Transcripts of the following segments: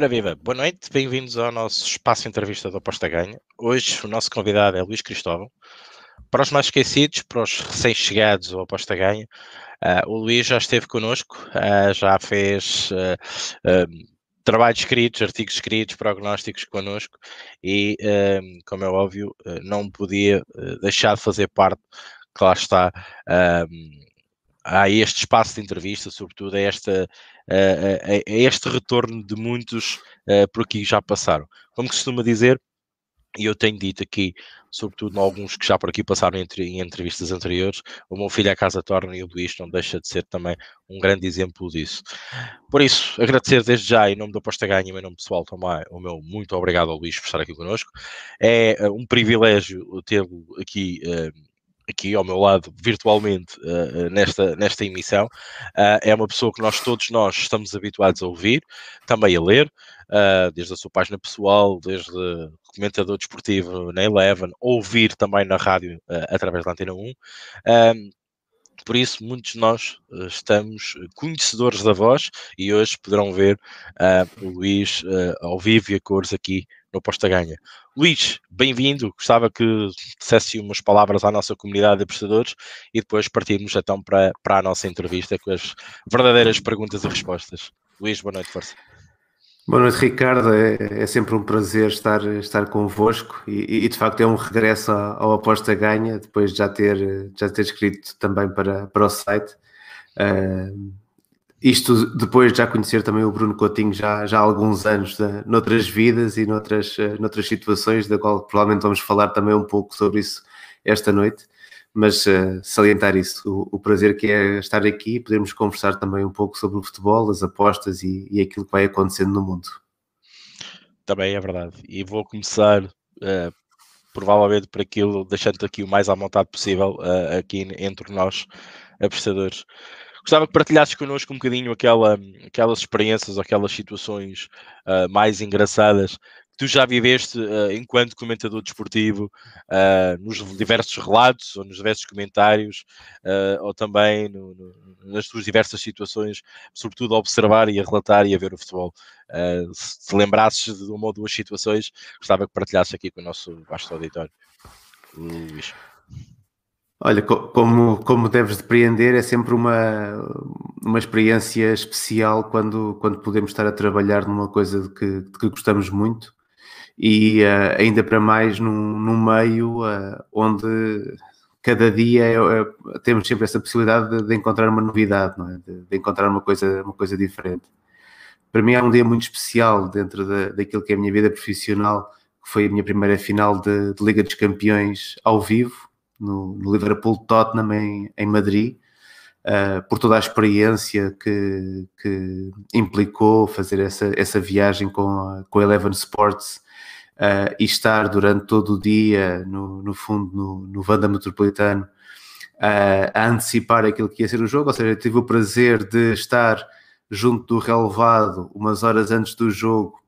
Ora viva, boa noite, bem-vindos ao nosso espaço entrevista do Aposta Ganha. Hoje o nosso convidado é Luís Cristóvão. Para os mais esquecidos, para os recém-chegados ao Aposta Ganha, uh, o Luís já esteve connosco, uh, já fez uh, trabalhos escritos, artigos escritos, prognósticos connosco e, como é óbvio, não podia deixar de fazer parte, que lá está, a este espaço de entrevista, sobretudo a, esta, a, a, a este retorno de muitos uh, por aqui já passaram. Como costuma dizer, e eu tenho dito aqui, sobretudo em alguns que já por aqui passaram entre, em entrevistas anteriores, o meu filho a casa torna e o Luís não deixa de ser também um grande exemplo disso. Por isso, agradecer desde já, em nome da Posta Ganha, em meu nome pessoal também, o meu muito obrigado ao Luís por estar aqui connosco. É uh, um privilégio tê-lo aqui uh, aqui ao meu lado virtualmente uh, nesta, nesta emissão, uh, é uma pessoa que nós todos nós estamos habituados a ouvir, também a ler, uh, desde a sua página pessoal, desde comentador desportivo na Eleven, ouvir também na rádio através da Antena 1. por isso, muitos de nós estamos conhecedores da voz e hoje poderão ver o Luís ao vivo e a cores aqui no Posta Ganha. Luís, bem-vindo. Gostava que dissesse umas palavras à nossa comunidade de apostadores e depois partirmos então para, para a nossa entrevista com as verdadeiras perguntas e respostas. Luís, boa noite, força. Boa noite, Ricardo. É, é sempre um prazer estar, estar convosco e, e, de facto é um regresso ao Aposta Ganha, depois de já ter, já ter escrito também para, para o site. Uh, isto depois de já conhecer também o Bruno Coutinho já, já há alguns anos, de, noutras vidas e noutras, eh, noutras situações, da qual provavelmente vamos falar também um pouco sobre isso esta noite, mas uh, salientar isso, o, o, prazer que é estar aqui e podermos conversar também um pouco sobre o futebol, as apostas e, e aquilo que vai acontecendo no mundo. Também é verdade, e vou começar uh, provavelmente por aquilo, deixando aqui o mais à vontade possível uh, aqui entre nós, apostadores. Gostava que partilhasses connosco um bocadinho aquela, aquelas experiências, aquelas situações uh, mais engraçadas que tu já viveste uh, enquanto comentador desportivo, uh, nos diversos relatos ou nos diversos comentários, ou também no, no, nas tuas diversas situações, sobretudo a observar e a relatar e a ver o futebol. se te lembrasses de uma ou duas situações, gostava que partilhasses aqui com o nosso vasto auditório. Luís. Olha, como, como deves depreender, é sempre uma, uma experiência especial quando, quando podemos estar a trabalhar numa coisa de que, de que gostamos muito e uh, ainda para mais num, num meio uh, onde cada dia é, é, temos sempre essa possibilidade de, de encontrar uma novidade, é? de, de, encontrar uma coisa, uma coisa diferente. Para mim é um dia muito especial dentro da, daquilo que é a minha vida profissional, que foi a minha primeira final de Liga dos Campeões ao vivo, no, no Liverpool Tottenham em, em Madrid, uh, por toda a experiência que, que implicou fazer essa, essa viagem com a, com Eleven Sports uh, e estar durante todo o dia, no, no fundo, no, no Vanda Metropolitano, uh, a antecipar aquilo que ia ser o jogo, ou seja, tive o prazer de estar junto do relevado umas horas antes do jogo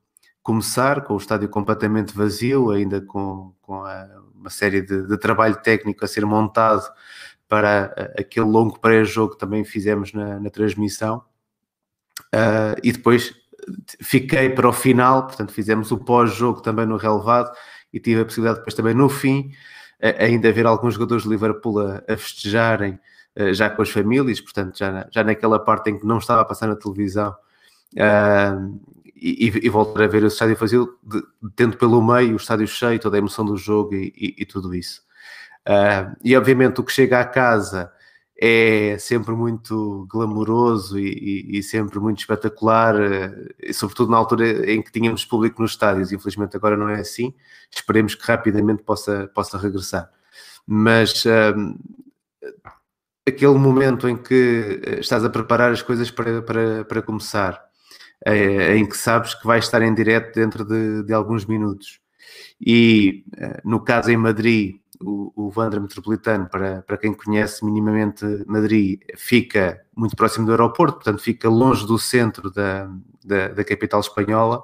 começar, com o estádio completamente vazio, ainda com, com a, uma série de, de, trabalho técnico a ser montado para aquele longo pré-jogo que também fizemos na, na transmissão. Uh, e depois fiquei para o final, portanto fizemos o pós-jogo também no relevado e tive a possibilidade depois também no fim ainda ver alguns jogadores de Liverpool a, a festejarem uh, já com as famílias, portanto já, na, já naquela parte em que não estava a passar na televisão uh, e, e, voltar a ver o estádio vazio, de, tendo pelo meio o estádio cheio, toda a emoção do jogo e, e, e tudo isso. Uh, e obviamente o que chega à casa é sempre muito glamouroso e, sempre muito espetacular, uh, sobretudo na altura em que tínhamos público nos estádios. Infelizmente agora não é assim. Esperemos que rapidamente possa, possa regressar. Mas uh, aquele momento em que estás a preparar as coisas para, para, para começar é, em que sabes que vai estar em direto dentro de, de alguns minutos. E eh, no caso em Madrid, o, o Vandra Metropolitano, para, para quem conhece minimamente Madrid, fica muito próximo do aeroporto, portanto fica longe do centro da, da, da capital espanhola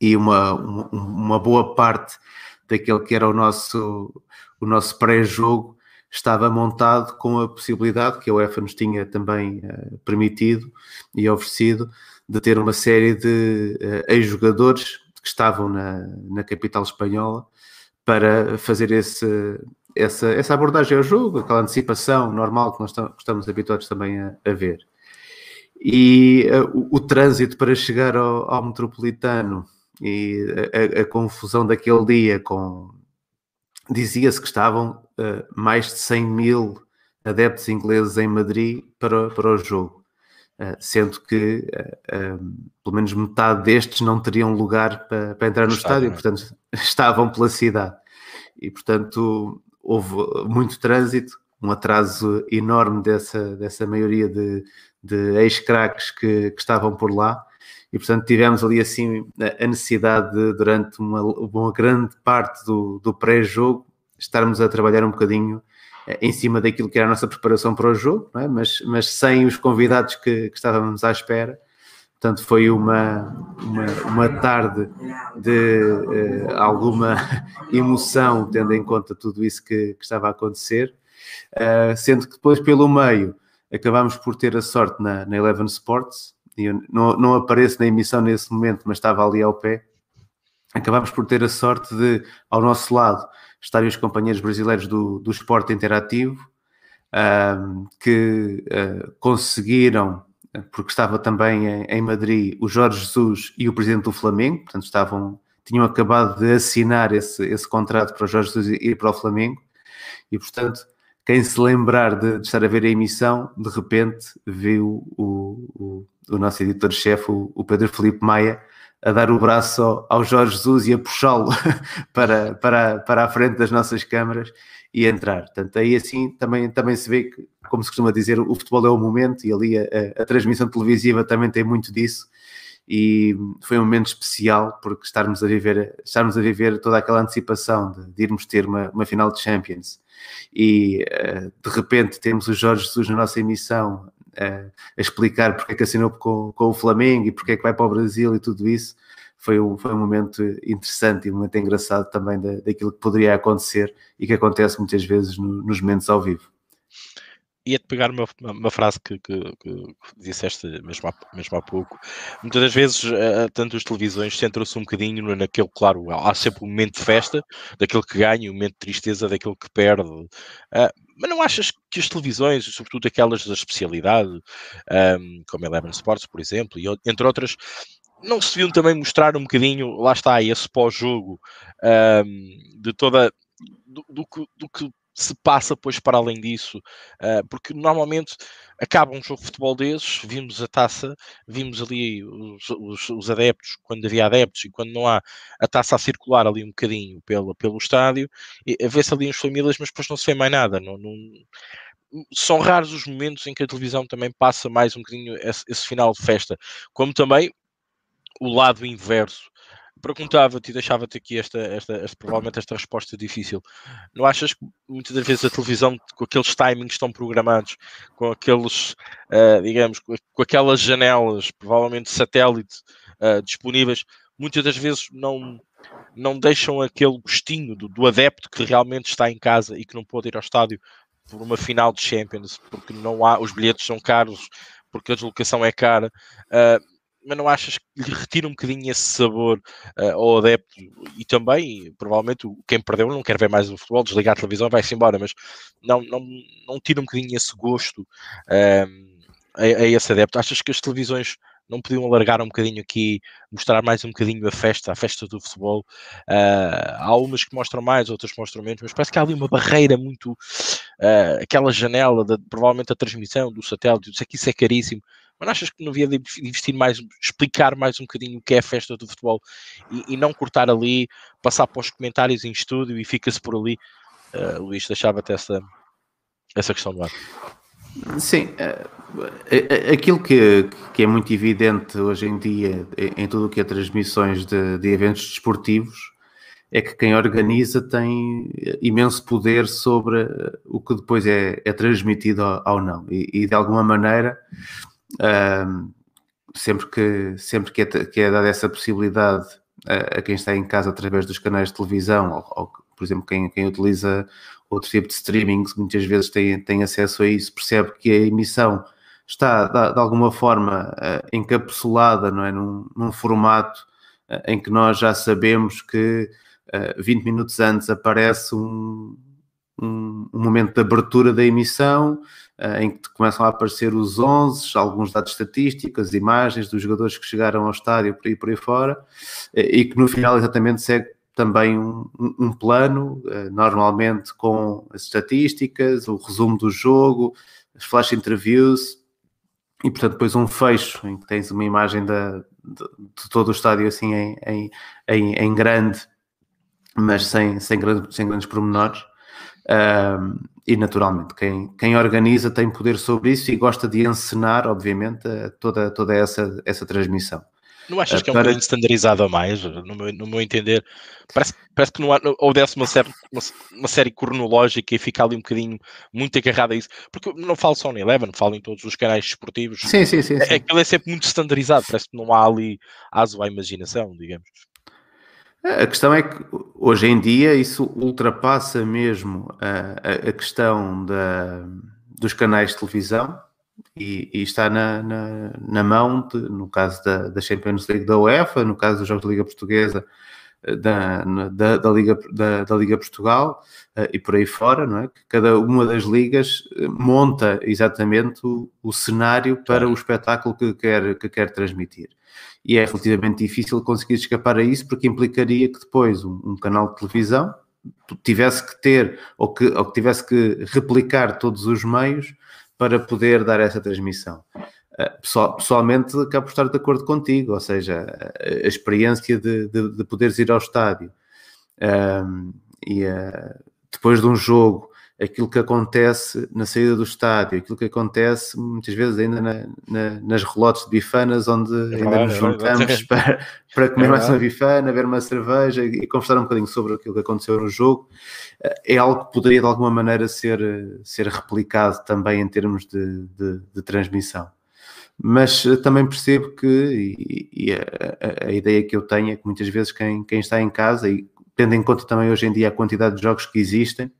e uma, uma, uma, boa parte daquele que era o nosso, o nosso pré-jogo estava montado com a possibilidade que a UEFA nos tinha também uh, permitido e oferecido de ter uma série de uh, ex-jogadores que estavam na, na capital espanhola para fazer esse, essa, essa abordagem ao jogo, aquela antecipação normal que nós estamos habituados também a, a ver. E uh, o, o, trânsito para chegar ao, ao metropolitano e a, a, confusão daquele dia com. Dizia-se que estavam uh, mais de 100 mil adeptos ingleses em Madrid para, para o jogo, sendo que pelo menos metade destes não teriam lugar para, para entrar no estádio, é? portanto estavam pela cidade. E portanto houve muito trânsito, um atraso enorme dessa, dessa maioria de, de ex-craques que, que, estavam por lá. E, portanto, tivemos ali assim a necessidade de, durante uma, uma grande parte do, do pré-jogo, estarmos a trabalhar um bocadinho eh, em cima daquilo que era a nossa preparação para o jogo, é? mas, mas sem os convidados que, que, estávamos à espera. Portanto, foi uma, uma, uma tarde de uh, alguma emoção, tendo em conta tudo isso que, que estava a acontecer, uh, sendo que depois, pelo meio, acabámos por ter a sorte na, na Eleven Sports, e eu não, não apareço na emissão nesse momento, mas estava ali ao pé. Acabámos por ter a sorte de, ao nosso lado, estarem os companheiros brasileiros do, do esporte interativo, que uh, conseguiram, porque estava também em, em, Madrid o Jorge Jesus e o presidente do Flamengo, portanto estavam, tinham acabado de assinar esse, esse contrato para o Jorge Jesus ir para o Flamengo, e portanto quem se lembrar de, de, estar a ver a emissão, de repente viu o, o, o nosso editor-chefe, o, o, Pedro Felipe Maia, a dar o braço ao, Jorge Jesus e a puxá-lo para, para, para a frente das nossas câmaras e entrar. Portanto, aí assim também, também se vê que, como se costuma dizer, o futebol é o momento e ali a, a, transmissão televisiva também tem muito disso e foi um momento especial porque estarmos a viver, estarmos a viver toda aquela antecipação de, de irmos ter uma, uma final de Champions e uh, de repente temos o Jorge Jesus na nossa emissão a explicar porque é que assinou com, com o Flamengo e porque é que vai para o Brasil e tudo isso, foi um, foi um momento interessante e um momento engraçado também da, daquilo que poderia acontecer e que acontece muitas vezes no, nos momentos ao vivo ia-te pegar uma, uma frase que, que, que, disseste mesmo há, mesmo há pouco. Muitas das vezes, uh, tanto as televisões centram-se um bocadinho naquele, claro, há sempre um momento de festa, daquele que ganha, um momento de tristeza daquele que perde. Uh, mas não achas que as televisões, sobretudo aquelas da especialidade, um, como Eleven Sports, por exemplo, e entre outras, não se deviam também mostrar um bocadinho, lá está, esse pós-jogo um, de toda do, do, do, que se passa depois para além disso, uh, porque normalmente acaba um jogo de futebol desses, vimos a taça, vimos ali os, os, os, adeptos, quando havia adeptos e quando não há, a taça a circular ali um bocadinho pelo, pelo estádio, a ver-se ali as famílias, mas depois não se vê mais nada. Não, não, são raros os momentos em que a televisão também passa mais um bocadinho esse, esse final de festa, como também o lado inverso perguntava-te e deixava-te aqui esta, esta, esta, provavelmente esta resposta difícil. Não achas que muitas das vezes a televisão, com aqueles timings estão programados, com aqueles, uh, digamos, com, com, aquelas janelas, provavelmente satélite, uh, disponíveis, muitas das vezes não, não deixam aquele gostinho do, do, adepto que realmente está em casa e que não pode ir ao estádio por uma final de Champions, porque não há, os bilhetes são caros, porque a deslocação é cara. Uh, mas não achas que lhe retira um bocadinho esse sabor uh, ao adepto e também, provavelmente, quem perdeu não quer ver mais o futebol, desligar a televisão vai-se embora, mas não, não, não tira um bocadinho esse gosto uh, a, a, esse adepto? Achas que as televisões não podiam alargar um bocadinho aqui, mostrar mais um bocadinho a festa, a festa do futebol? Uh, há umas que mostram mais, outras que mostram menos, mas parece que há ali uma barreira muito, aquela janela, de, provavelmente a transmissão do satélite, isso aqui isso é caríssimo, mas achas que não havia de investir mais, explicar mais um bocadinho o que é a festa do futebol e, e não cortar ali, passar para os comentários em estúdio e fica-se por ali? Uh, Luís, deixava-te essa, essa questão do ar. Sim, uh, aquilo que, que é muito evidente hoje em dia em tudo o que é transmissões de, de eventos desportivos é que quem organiza tem imenso poder sobre o que depois é, é transmitido ou não. E, e, de alguma maneira sempre que, sempre que, é, que é dada essa possibilidade a, a, quem está em casa através dos canais de televisão, ou, ou, por exemplo, quem, quem utiliza outro tipo de streaming, muitas vezes tem, tem acesso a isso, percebe que a emissão está de, de alguma forma uh, encapsulada não é? num, num formato uh, em que nós já sabemos que uh, eh, 20 minutos antes aparece um, um, um, momento de abertura da emissão em que começam a aparecer os 11, alguns dados estatísticos, imagens dos jogadores que chegaram ao estádio por aí por aí fora e que no final exatamente segue também um, um, plano, uh, normalmente com as estatísticas, o resumo do jogo, as flash interviews e, portanto, depois um fecho em que tens uma imagem da, de, de todo o estádio assim em, em, em, em grande, mas sem, sem, grande, sem grandes pormenores. Um, e naturalmente, quem, quem organiza tem poder sobre isso e gosta de encenar, obviamente, toda, toda essa, essa transmissão. Não achas que é um para... bocadinho standardizado a mais, no meu, no meu entender? Parece, parece que não há, houvesse uma série, uma, uma, série cronológica e fica ali um bocadinho muito agarrado a isso. Porque não falo só no Eleven, falo em todos os canais esportivos. Sim, sim, sim. É, aquilo é sempre muito standardizado, parece que não há ali aso à imaginação, digamos. A questão é que hoje em dia isso ultrapassa mesmo a, a, questão da, dos canais de televisão e, e está na, na, na mão, de, no caso da, da, Champions League da UEFA, no caso dos Jogos da Liga Portuguesa, eh, da, da, da Liga, da, da, Liga Portugal uh, e por aí fora, não é? Que cada uma das ligas eh, monta exatamente o, o cenário para o espetáculo que quer, que quer transmitir. E é relativamente difícil conseguir escapar a isso, porque implicaria que depois um, um canal de televisão tivesse que ter, ou que, ou que tivesse que replicar todos os meios para poder dar essa transmissão. Pessoal, pessoalmente, acabo por estar de acordo contigo, ou seja, a, experiência de, de, de, poderes ir ao estádio ehm, e uh, depois de um jogo, aquilo que acontece na saída do estádio, aquilo que acontece muitas vezes ainda na, na, nas relotes de bifanas, onde é ainda nos é juntamos é para, para comer é mais uma bifana, beber uma cerveja e conversar um bocadinho sobre aquilo que aconteceu no jogo, é algo que poderia de alguma maneira ser, ser replicado também em termos de, de, de transmissão. Mas também percebo que, e, e a, a, ideia que eu tenho é que muitas vezes quem, quem está em casa, e tendo em conta também hoje em dia a quantidade de jogos que existem,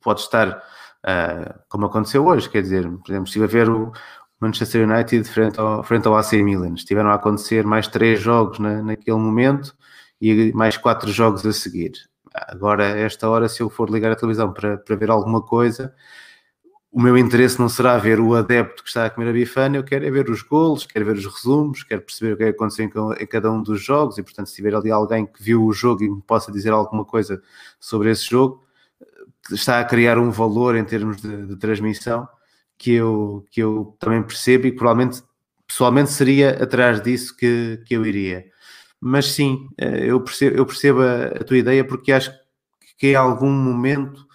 pode estar uh, como aconteceu hoje, quer dizer, por exemplo, se a ver o Manchester United frente ao, frente ao AC Milan, estiveram a acontecer mais três jogos na, naquele momento e mais quatro jogos a seguir. Agora, esta hora, se eu for ligar a televisão para, para ver alguma coisa, o meu interesse não será ver o adepto que está a comer a bifana, eu quero é ver os golos, quero ver os resumos, quero perceber o que é aconteceu em cada um dos jogos e, portanto, se tiver ali alguém que viu o jogo e me possa dizer alguma coisa sobre esse jogo, está a criar um valor em termos de, de, transmissão que eu, que eu também percebo e provavelmente pessoalmente seria atrás disso que, que eu iria. Mas sim, eh, eu percebo, eu percebo a, a tua ideia porque acho que em algum momento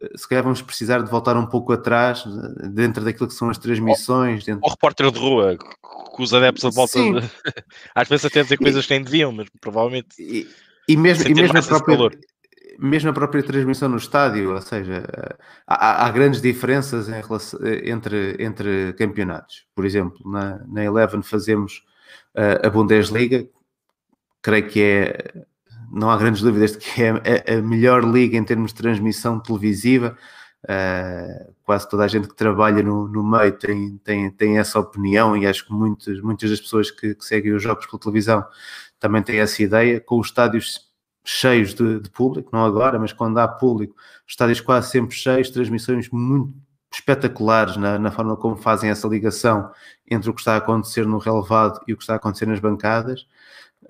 eh, se calhar vamos precisar de voltar um pouco atrás eh, dentro daquilo que são as transmissões. Dentro... O repórter de rua, com os adeptos a volta de... às vezes até dizer coisas que nem deviam, mas provavelmente e, e mesmo, e mesmo a própria, mesmo a própria transmissão no estádio, ou seja, há, há grandes diferenças relação, entre, entre campeonatos. Por exemplo, na, na Eleven fazemos uh, a Bundesliga, creio que é, não há grandes dúvidas de que é a, a melhor liga em termos de transmissão televisiva. Uh, quase toda a gente que trabalha no, no meio tem, tem, tem essa opinião e acho que muitas, muitas das pessoas que, que seguem os jogos pela televisão também têm essa ideia, com os estádios cheios de, de, público, não agora, mas quando há público, estádios quase sempre cheios, transmissões muito espetaculares na, na, forma como fazem essa ligação entre o que está a acontecer no relevado e o que está a acontecer nas bancadas.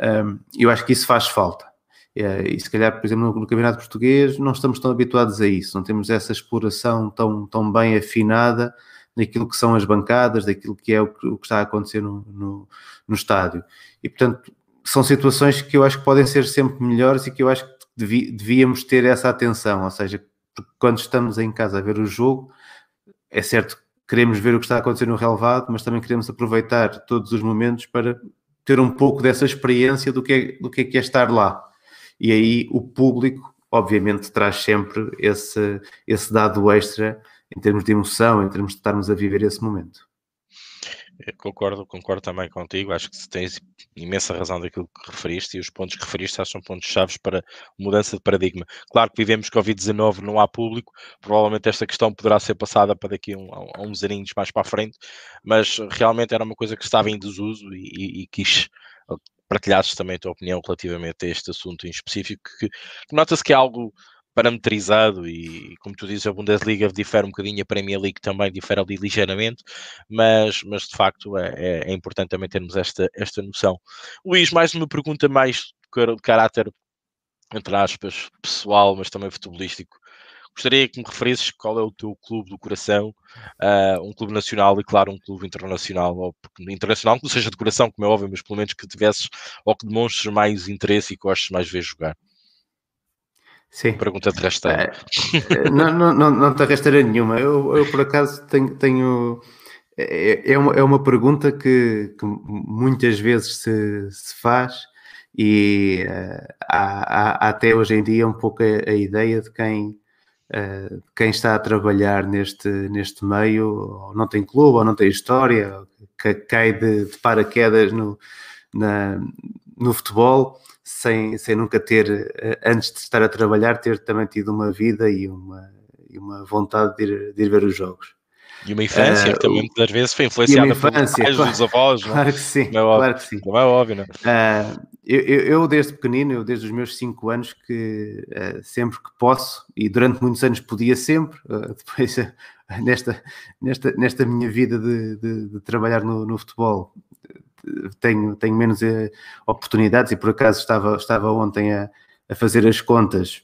Um, eu acho que isso faz falta. É, e se calhar, por exemplo, no, no, Campeonato Português não estamos tão habituados a isso, não temos essa exploração tão, tão bem afinada daquilo que são as bancadas, daquilo que é o que, o que está a acontecer no, no, no estádio. E, portanto, são situações que eu acho que podem ser sempre melhores e que eu acho que devíamos ter essa atenção, ou seja, quando estamos em casa a ver o jogo, é certo que queremos ver o que está a acontecer no relevado, mas também queremos aproveitar todos os momentos para ter um pouco dessa experiência do que é, do que é, que é estar lá. E aí o público, obviamente, traz sempre esse, esse dado extra em termos de emoção, em termos de estarmos a viver esse momento. Eu concordo, concordo também contigo. Acho que tens imensa razão daquilo que referiste e os pontos que referiste acho são pontos chaves para mudança de paradigma. Claro que vivemos Covid-19, não há público, provavelmente esta questão poderá ser passada para daqui a, um, a uns aninhos mais para a frente, mas realmente era uma coisa que estava em desuso e, e, e quis partilhasses também a tua opinião relativamente a este assunto em específico, que, que nota-se que é algo parametrizado e, como tu dizes, a Bundesliga difere um bocadinho, a Premier League também difere ali ligeiramente, mas, mas de facto é, é, é importante também termos esta, esta noção. Luís, mais uma pergunta mais de caráter, entre aspas, pessoal, mas também futebolístico. Gostaria que me referisses qual é o teu clube do coração, uh, um clube nacional e, claro, um clube internacional, ou internacional, que não seja de coração, como é óbvio, mas pelo menos que tivesses ou que demonstres mais interesse e que gostes mais ver jogar. Sim. Pergunta de rasteira. É, não, não, não, não te rasteira nenhuma. Eu, eu, por acaso, tenho. tenho é, é, uma, é uma pergunta que, que muitas vezes se, se faz e uh, há, há, até hoje em dia um pouco a, a ideia de quem Uh, quem está a trabalhar neste, neste meio ou não tem clube ou não tem história, que cai de, de paraquedas no, na, no futebol sem, sem nunca ter, eh, antes de estar a trabalhar, ter também tido uma vida e uma, e uma vontade de ir, de ir ver os jogos. E uma infância uh, que também muitas vezes foi influenciada infância, pelos pais claro, dos avós, não? É? Claro que sim, é óbvio, claro que sim. Não é óbvio, não uh, eu, eu, desde pequenino, eu desde os meus 5 anos, que uh, sempre que posso, e durante muitos anos podia sempre, depois nesta, nesta, nesta minha vida de, de, de trabalhar no, no futebol, tenho, tenho menos oportunidades e por acaso estava, estava ontem a, a fazer as contas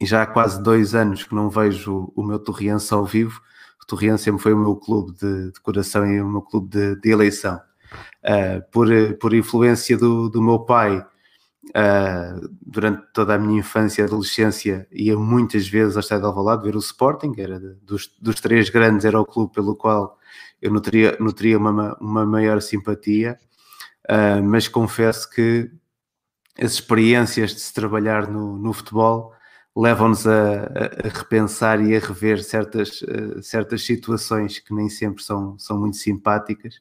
e já há quase dois anos que não vejo o meu Torriense ao vivo o Torriense sempre foi o meu clube de, de coração e o meu clube de, de eleição. Uh, por, por influência do, do meu pai, uh, durante toda a minha infância e adolescência, ia muitas vezes ao Estádio de Alvalade ver o Sporting, era dos, dos três grandes, era o clube pelo qual eu nutria, nutria uma, uma maior simpatia, uh, mas confesso que as experiências de se trabalhar no, no futebol levam-nos a, a, repensar e a rever certas, uh, certas situações que nem sempre são, são muito simpáticas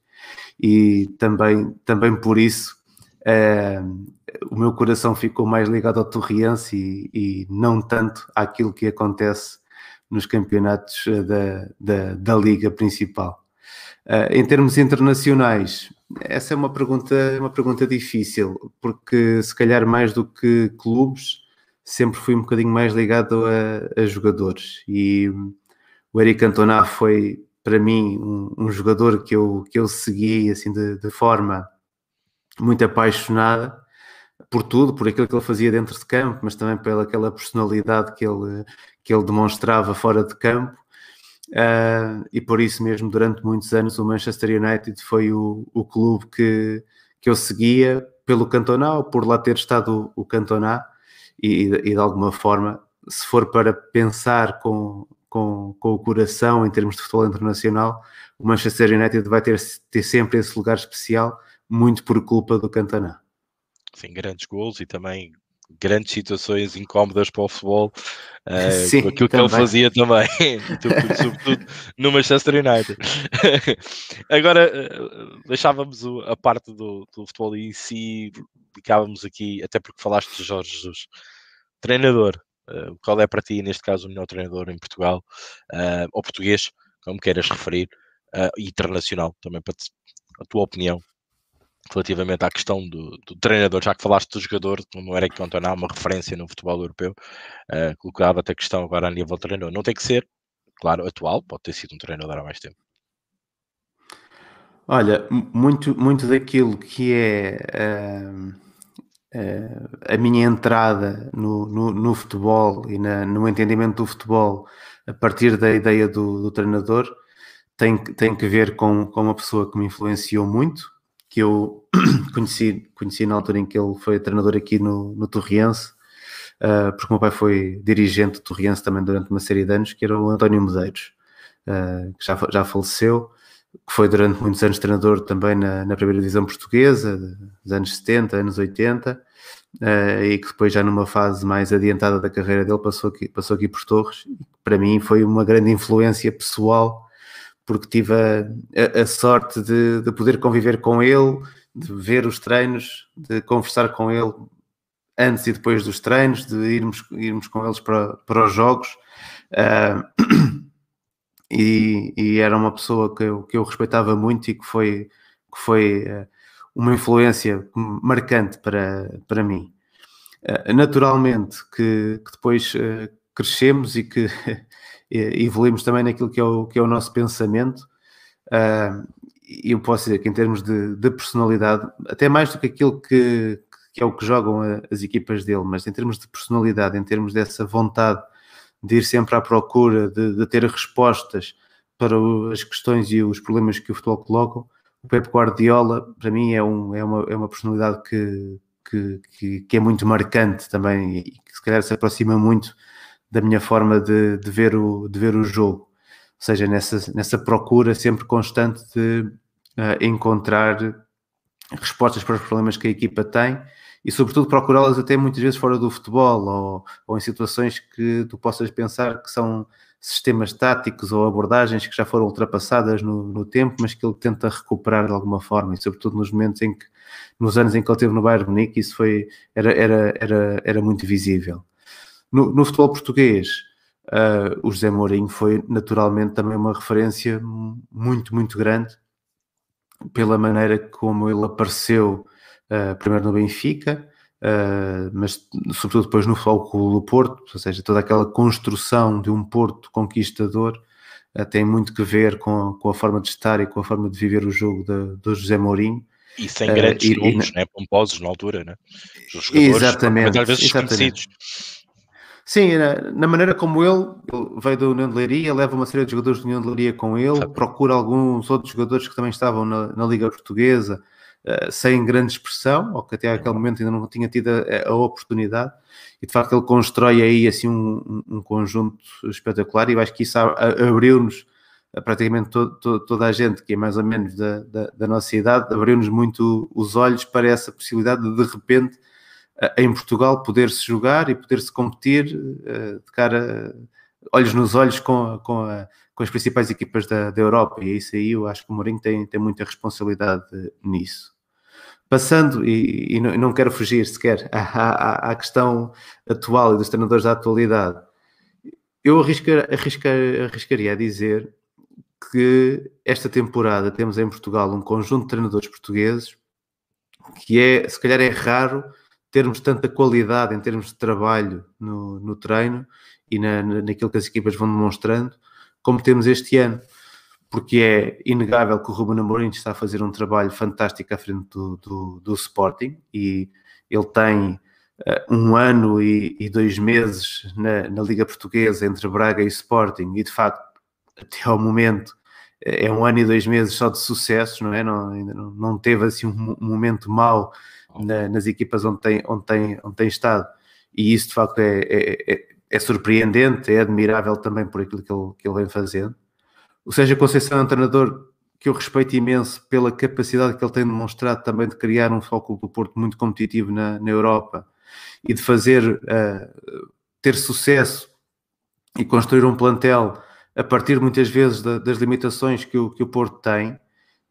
e também, também por isso uh, o meu coração ficou mais ligado ao Torriense e, e, não tanto àquilo que acontece nos campeonatos da, da, da liga principal. Uh, em termos internacionais, essa é uma pergunta, uma pergunta difícil, porque se calhar mais do que clubes, sempre fui um bocadinho mais ligado a, a jogadores e o Eric Cantona foi para mim um, um, jogador que eu, que eu segui assim de, de, forma muito apaixonada por tudo, por aquilo que ele fazia dentro de campo, mas também pela aquela personalidade que ele, que ele demonstrava fora de campo. Uh, e por isso mesmo, durante muitos anos, o Manchester United foi o, o clube que, que eu seguia pelo Cantona, por lá ter estado o, Cantona, e, e de alguma forma, se for para pensar com, com, com o coração em termos de futebol internacional, o Manchester United vai ter, ter sempre esse lugar especial, muito por culpa do Cantona. Sim, grandes gols e também grandes situações incómodas para o futebol, uh, Sim, aquilo também. que ele fazia também, sobretudo no Manchester United. Agora, uh, deixávamos a parte do, do futebol em si, ficávamos aqui, até porque falaste de Jorge Jesus, treinador. Uh, qual é para ti, neste caso, o melhor treinador em Portugal, ou português, como queiras referir, e internacional, também para te, a tua opinião relativamente à questão do, do, treinador, já que falaste do jogador, como Eric Cantona, uma referência no futebol europeu, uh, colocava-te a questão agora a nível treinador. Não tem que ser, claro, atual, pode ter sido um treinador há mais tempo. Olha, muito, muito daquilo que é uh, uh, a minha entrada no, no, no futebol e na, no entendimento do futebol a partir da ideia do, do treinador tem, tem que ver com, com uma pessoa que me influenciou muito, que eu conheci, conheci na altura em que ele foi treinador aqui no, no Torriense, uh, porque o meu pai foi dirigente do Torriense também durante uma série de anos, que era o António Medeiros, uh, que já, já faleceu, que foi durante muitos anos treinador também na, na primeira divisão portuguesa, dos anos 70, anos 80, uh, ah, e que depois já numa fase mais adiantada da carreira dele passou aqui, passou aqui por Torres, para mim foi uma grande influência pessoal porque tive a, a, a sorte de, de, poder conviver com ele, de ver os treinos, de conversar com ele antes e depois dos treinos, de irmos, irmos com eles para, para os jogos. Uh, e, e, era uma pessoa que eu, que eu respeitava muito e que foi, que foi uh, uma influência marcante para, para mim. Uh, naturalmente que, que depois crescemos e que evoluímos também naquilo que é o, que é o nosso pensamento. E eu posso dizer que em termos de, de personalidade, até mais do que aquilo que, que é o que jogam a, as equipas dele, mas em termos de personalidade, em termos dessa vontade de ir sempre à procura, de, de ter respostas para as questões e os problemas que o futebol colocam, o Pep Guardiola, para mim, é, um, é, uma, é uma personalidade que, que, que, que, é muito marcante também e que se calhar se aproxima muito da minha forma de, de, ver, o, de ver o jogo. Ou seja, nessa, nessa procura sempre constante de uh, encontrar respostas para os problemas que a equipa tem e sobretudo procurá-las até muitas vezes fora do futebol ou, ou, em situações que tu possas pensar que são sistemas táticos ou abordagens que já foram ultrapassadas no, no, tempo, mas que ele tenta recuperar de alguma forma e sobretudo nos momentos em que nos anos em que ele esteve no Bayern Munique isso foi, era, era, era, era muito visível. No, no futebol português uh, o José Mourinho foi naturalmente também uma referência muito, muito grande pela maneira como ele apareceu uh, primeiro no Benfica, uh, mas sobretudo depois no Futebol do Porto, ou seja, toda aquela construção de um Porto conquistador tem muito que ver com, com a forma de estar e com a forma de viver o jogo do José Mourinho. E sem grandes uh, nomes, e, né, pomposos na altura, né? Os jogadores, exatamente, exatamente. Sim, na, na, maneira como ele, ele veio da União de Leiria, leva uma série de jogadores da União de Leiria com ele, Sabe. procura alguns outros jogadores que também estavam na, na Liga Portuguesa, uh, sem grande expressão, ou que até aquele momento ainda não tinha tido a, a oportunidade, e de facto ele constrói aí assim um, um, conjunto espetacular, e eu acho que isso abriu-nos praticamente todo, todo, toda a gente que é mais ou menos da, da, da nossa idade, abriu-nos muito os olhos para essa possibilidade de de repente em Portugal poder-se jogar e poder-se competir uh, de cara, olhos nos olhos com, com, a, com as principais equipas da, da, Europa, e isso aí eu acho que o Mourinho tem, tem muita responsabilidade nisso. Passando, e, e não, não, quero fugir sequer à, à, à, questão atual e dos treinadores da atualidade, eu arriscar, arriscar, arriscaria a dizer que esta temporada temos em Portugal um conjunto de treinadores portugueses que é, se calhar é raro termos tanta qualidade em termos de trabalho no, no treino e na, naquilo que as equipas vão demonstrando, como temos este ano, porque é inegável que o Ruben Amorim está a fazer um trabalho fantástico à frente do, do, do Sporting e ele tem uh, um ano e, e dois meses na, na, Liga Portuguesa entre Braga e Sporting e de facto até ao momento é um ano e dois meses só de sucesso, não é? Não, não, teve assim um momento mau na, nas equipas onde tem, onde, tem, onde tem estado. E isso de facto é, é, é, é surpreendente, é admirável também por aquilo que ele, que ele vem fazendo. O Sérgio Conceição é um treinador que eu respeito imenso pela capacidade que ele tem demonstrado também de criar um foco do Porto muito competitivo na, na Europa e de fazer uh, ter sucesso e construir um plantel a partir muitas vezes da, das limitações que o, que o Porto tem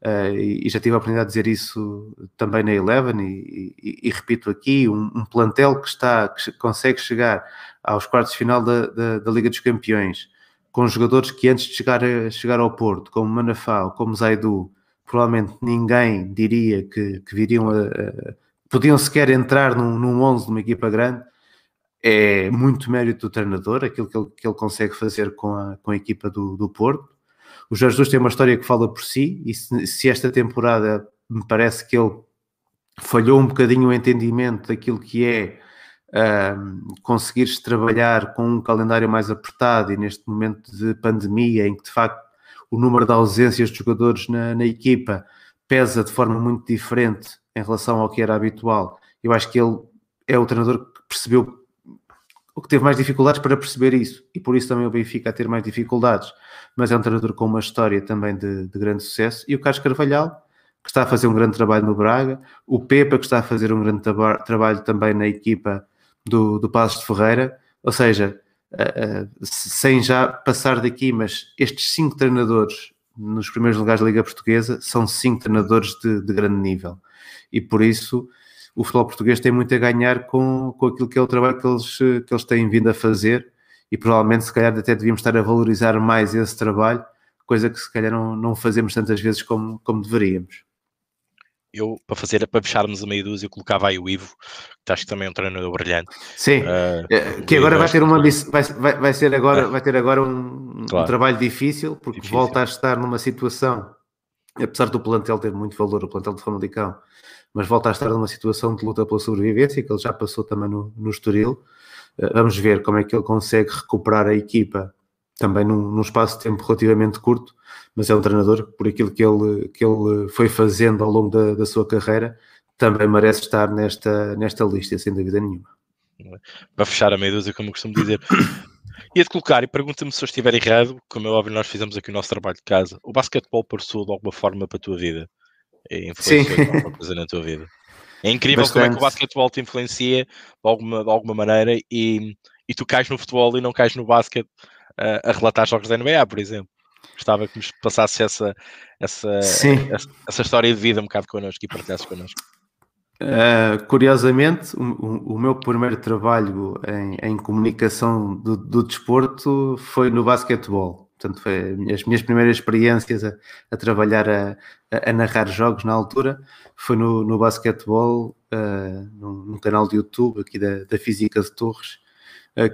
Uh, e, já tive a oportunidade de dizer isso também na Eleven e, e, e repito aqui, um, um, plantel que está, que consegue chegar aos quartos de final da, da, da, Liga dos Campeões, com jogadores que antes de chegar, a, chegar ao Porto, como Manafá como Zaidu, provavelmente ninguém diria que, que viriam a, a, podiam sequer entrar num, num 11 de uma equipa grande, é muito mérito do treinador, aquilo que ele, que ele consegue fazer com a, com a equipa do, do Porto, o Jorge Jesus tem uma história que fala por si, e se, se esta temporada me parece que ele falhou um bocadinho o entendimento daquilo que é conseguir-se trabalhar com um calendário mais apertado e neste momento de pandemia em que de facto o número de ausências de jogadores na, na equipa pesa de forma muito diferente em relação ao que era habitual. Eu acho que ele é o treinador que percebeu o que teve mais dificuldades para perceber isso e por isso também o Benfica a ter mais dificuldades mas é um treinador com uma história também de, de grande sucesso. E o Carlos Carvalhal, que está a fazer um grande trabalho no Braga, o Pepa, que está a fazer um grande traba trabalho também na equipa do, do Passos de Ferreira, ou seja, uh, uh, sem já passar daqui, mas estes cinco treinadores nos primeiros lugares da Liga Portuguesa, são cinco treinadores de, de, grande nível. E por isso o futebol português tem muito a ganhar com, com aquilo que é o trabalho que eles, que eles têm vindo a fazer e provavelmente se calhar até devíamos estar a valorizar mais esse trabalho, coisa que se calhar não, não fazemos tantas vezes como, como deveríamos eu, para fazer, para fecharmos a meia dúzia, eu colocava aí o Ivo, que acho que também é um treinador brilhante. Sim, uh, que agora vai ter uma vai, vai, vai ser agora, vai ter agora um, claro. um trabalho difícil, porque difícil. volta a estar numa situação, apesar do plantel ter muito valor, o plantel de Famalicão, mas volta a estar numa situação de luta pela sobrevivência, que ele já passou também no, no Estoril. Uh, vamos ver como é que ele consegue recuperar a equipa também num, num espaço de tempo relativamente curto, mas é um treinador, por aquilo que ele, que ele foi fazendo ao longo da, da sua carreira, também merece estar nesta, nesta lista, sem dúvida nenhuma. Para fechar a meia dúzia, como eu costumo dizer, ia-te colocar e pergunta-me se eu estiver errado, como é óbvio, nós fizemos aqui o nosso trabalho de casa. O basquetebol passou de alguma forma para a tua vida? E influenciou alguma coisa na tua vida? É incrível Bastante. como é que o basquetebol te influencia de alguma, de alguma maneira e, e tu cais no futebol e não cais no basquete a, a relatar jogos da NBA, por exemplo. Gostava que nos passasse essa, essa, essa, essa, história de vida um bocado connosco e partilhasses connosco. Uh, curiosamente, o, o, o, meu primeiro trabalho em, em comunicação do, do, desporto foi no basquetebol. Portanto, foi as minhas primeiras experiências a, a trabalhar a, a, narrar jogos na altura foi no, no basquetebol, uh, num, num, canal de YouTube aqui da, da Física de Torres,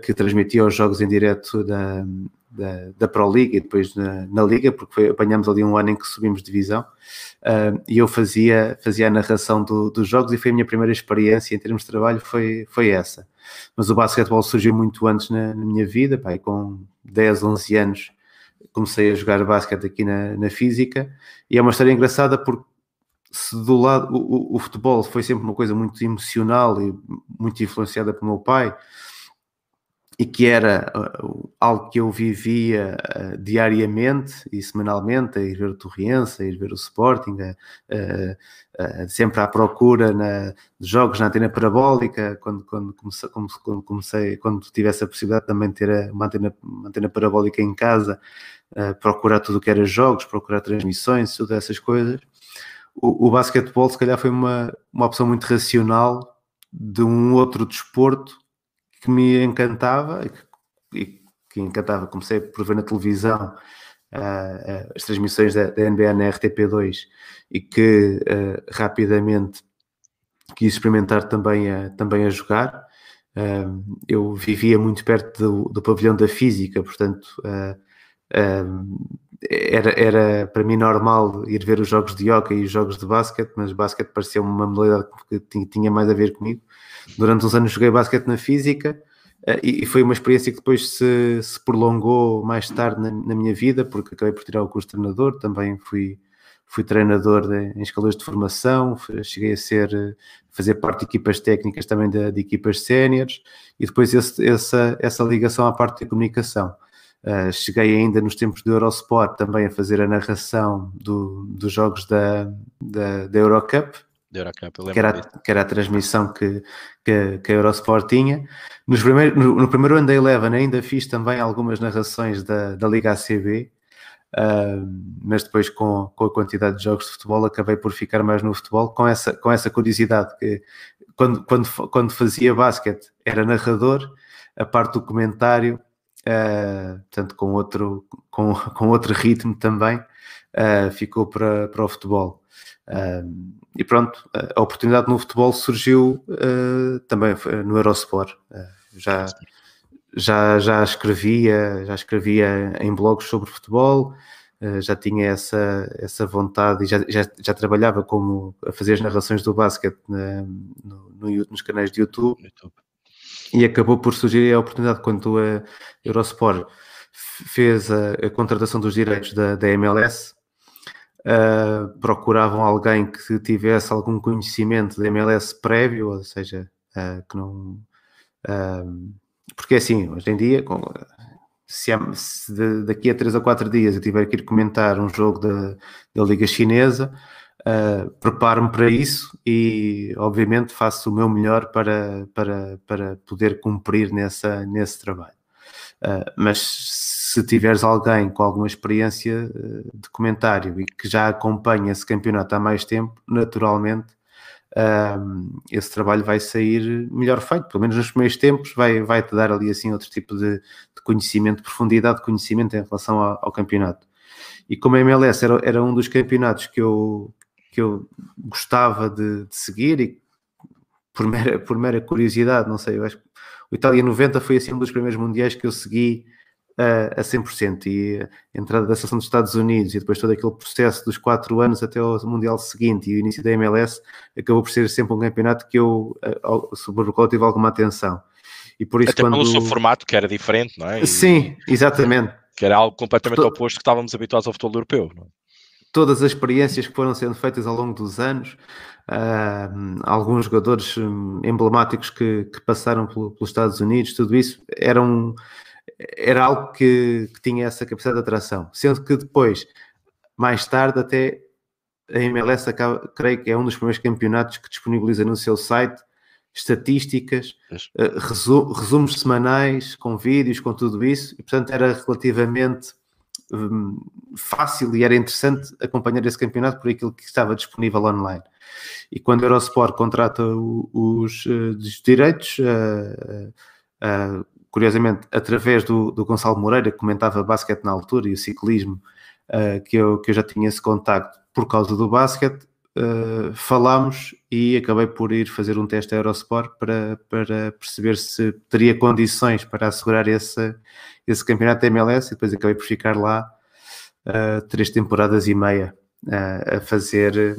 que transmitia os jogos em direto da, da, da Pro League e depois na, na Liga, porque foi, apanhamos ali um ano em que subimos divisão, uh, e eu fazia, fazia a narração do, dos jogos e foi a minha primeira experiência em termos de trabalho, foi, foi essa. Mas o basquetebol surgiu muito antes na, na minha vida, pai, com 10, 11 anos comecei a jogar basquete aqui na, na física, e é uma história engraçada porque se do lado o, o, futebol foi sempre uma coisa muito emocional e muito influenciada pelo meu pai, e que era uh, algo que eu vivia uh, diariamente e semanalmente, a ir ver o Torriense, a ir ver o Sporting, sempre à procura na, de jogos na antena parabólica, quando, quando, comecei, quando, comecei, quando tivesse a possibilidade também de ter uma antena, uma antena parabólica em casa, procurar tudo o que era jogos, procurar transmissões, todas essas coisas. O, o basquetebol, se calhar, foi uma, uma opção muito racional de um outro desporto que me encantava e que encantava, comecei por ver na televisão uh, as transmissões da, da, NBA na RTP2 e que uh, rapidamente quis experimentar também a, também a jogar. Eu vivia muito perto do, do pavilhão da física, portanto era, era para mim normal ir ver os jogos de hockey e os jogos de basquete, mas basquete parecia uma modalidade que tinha mais a ver comigo. Durante uns anos joguei basquete na física uh, e, foi uma experiência que depois se, se prolongou mais tarde na, na, minha vida, porque acabei por tirar o curso de treinador, também fui, fui treinador de, em escolas de formação, cheguei a ser fazer parte de equipas técnicas também de, de equipas séniores e depois esse, essa, essa ligação à parte da comunicação. Uh, cheguei ainda nos tempos do Eurosport também a fazer a narração do, dos jogos da, da, da Eurocup, Eurocup, que, era, que era a transmissão que, que, que a Eurosport tinha. Nos primeiro, no, no, primeiro ano da Eleven ainda fiz também algumas narrações da, da Liga ACB, uh, mas depois com, com a quantidade de jogos de futebol acabei por ficar mais no futebol, com essa, com essa curiosidade que quando, quando, quando fazia basquete era narrador, a parte do comentário, uh, portanto com outro, com, com outro ritmo também, uh, ficou para, para o futebol. Uh, e pronto, a oportunidade no futebol surgiu uh, também no Eurosport. Já, já, já escrevia, já escrevia em blogs sobre futebol, já tinha essa, essa vontade e já, já, já trabalhava como a fazer as narrações do basquete na, no, no, nos canais de YouTube. YouTube. E acabou por surgir a oportunidade quando a Eurosport fez a, a contratação dos direitos da, da MLS uh, procuravam alguém que tivesse algum conhecimento da MLS prévio, ou seja, uh, que não. Uh, porque assim, hoje em dia, com, se, se de, daqui a 3 ou 4 dias eu tiver que ir comentar um jogo da, da Liga Chinesa, Uh, preparo-me para isso e obviamente faço o meu melhor para, para, para poder cumprir nessa, nesse trabalho. Uh, mas se tiveres alguém com alguma experiência uh, de comentário e que já acompanha esse campeonato há mais tempo, naturalmente esse trabalho vai sair melhor feito, pelo menos nos primeiros tempos, vai, vai te dar ali assim outro tipo de, de conhecimento, de profundidade de conhecimento em relação ao, ao campeonato. E como a MLS era, era um dos campeonatos que eu, que eu gostava de, de seguir e por mera, por mera curiosidade, não sei, eu acho que o Itália 90 foi assim um dos primeiros mundiais que eu segui uh, a 100% e a entrada da seleção dos Estados Unidos e depois todo aquele processo dos quatro anos até o Mundial seguinte e o início da MLS acabou por ser sempre um campeonato que eu, uh, sobre o qual tive alguma atenção. E por isso até quando... pelo seu formato que era diferente, não é? E... Sim, exatamente. Que era algo completamente to... oposto que estávamos habituados ao futebol europeu, não é? Todas as experiências que foram sendo feitas ao longo dos anos, Uh, alguns jogadores hum, emblemáticos que, que passaram pelo, pelos Estados Unidos, tudo isso era, um, era algo que, que, tinha essa capacidade de atração. Sendo que depois, mais tarde, até a MLS acaba, creio que é um dos primeiros campeonatos que disponibiliza no seu site estatísticas, uh, resu resumos semanais com vídeos, com tudo isso, e portanto era relativamente um, fácil e era interessante acompanhar esse campeonato por aquilo que estava disponível online. E quando a Eurosport contrata os, uh, os direitos, uh, uh, curiosamente, através do, do Gonçalo Moreira, que comentava basquete na altura e o ciclismo, que, eu, que eu já tinha esse contacto por causa do basquete, falámos e acabei por ir fazer um teste a Eurosport para, para perceber se teria condições para assegurar esse, esse campeonato da MLS e depois acabei por ficar lá três temporadas e meia a fazer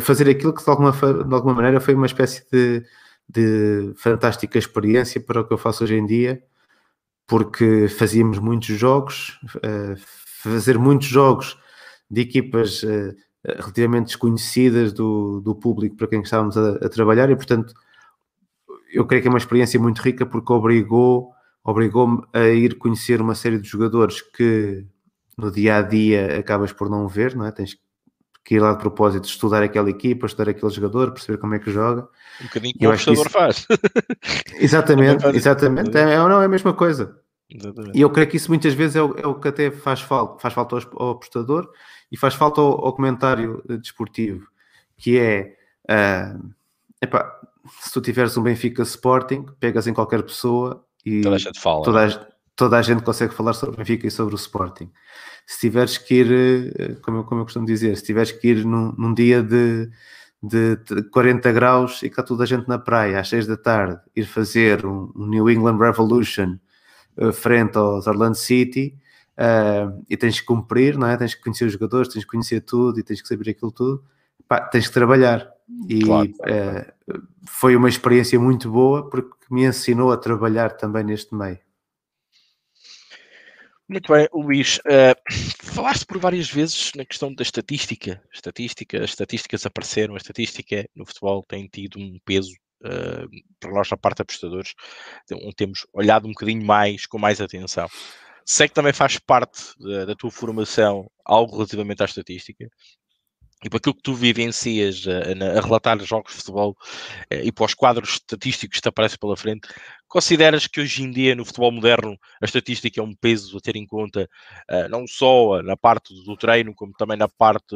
fazer aquilo que de alguma, de alguma maneira foi uma espécie de, de fantástica experiência para o que eu faço hoje em dia, porque fazíamos muitos jogos, uh, fazer muitos jogos de equipas uh, relativamente desconhecidas do, do público para quem estávamos a, a, trabalhar e, portanto, eu creio que é uma experiência muito rica porque obrigou obrigou-me a ir conhecer uma série de jogadores que no dia a dia acabas por não ver, não é? Tens que ir lá de propósito estudar aquela equipa, estudar aquele jogador, perceber como é que joga. Um bocadinho que o apostador faz. Exatamente, exatamente. É, não, é a mesma coisa. Exatamente. E eu creio que isso muitas vezes é o, é o, que até faz falta, faz falta ao, apostador e faz falta ao, ao comentário desportivo, que é uh, epá, se tu tiveres um Benfica Sporting, pegas em qualquer pessoa e toda a gente fala. Toda a, toda a gente consegue falar sobre o Benfica e sobre o Sporting se tiveres que ir, eh, como eu, como eu costumo dizer, se tiveres que ir num, num dia de, de 40 graus e está toda a gente na praia às 6 da tarde, ir fazer um, um New England Revolution uh, frente aos Orlando City uh, e tens que cumprir, não é? Tens que conhecer os jogadores, tens que conhecer tudo e tens que saber aquilo tudo, Pá, tens que trabalhar. E claro, claro. Uh, foi uma experiência muito boa porque me ensinou a trabalhar também neste meio. Muito bem, Luís. Uh, falaste por várias vezes na questão da estatística. Estatística, as estatísticas apareceram, a estatística no futebol tem tido um peso uh, para nós na parte de apostadores. Então, temos olhado um bocadinho mais, com mais atenção. Sei que também faz parte da, da tua formação algo relativamente à estatística e para aquilo que tu vivencias a, a, relatar jogos de futebol eh, e para os quadros estatísticos que te aparecem pela frente, consideras que hoje em dia no futebol moderno a estatística é um peso a ter em conta uh, não só na parte do treino, como também na parte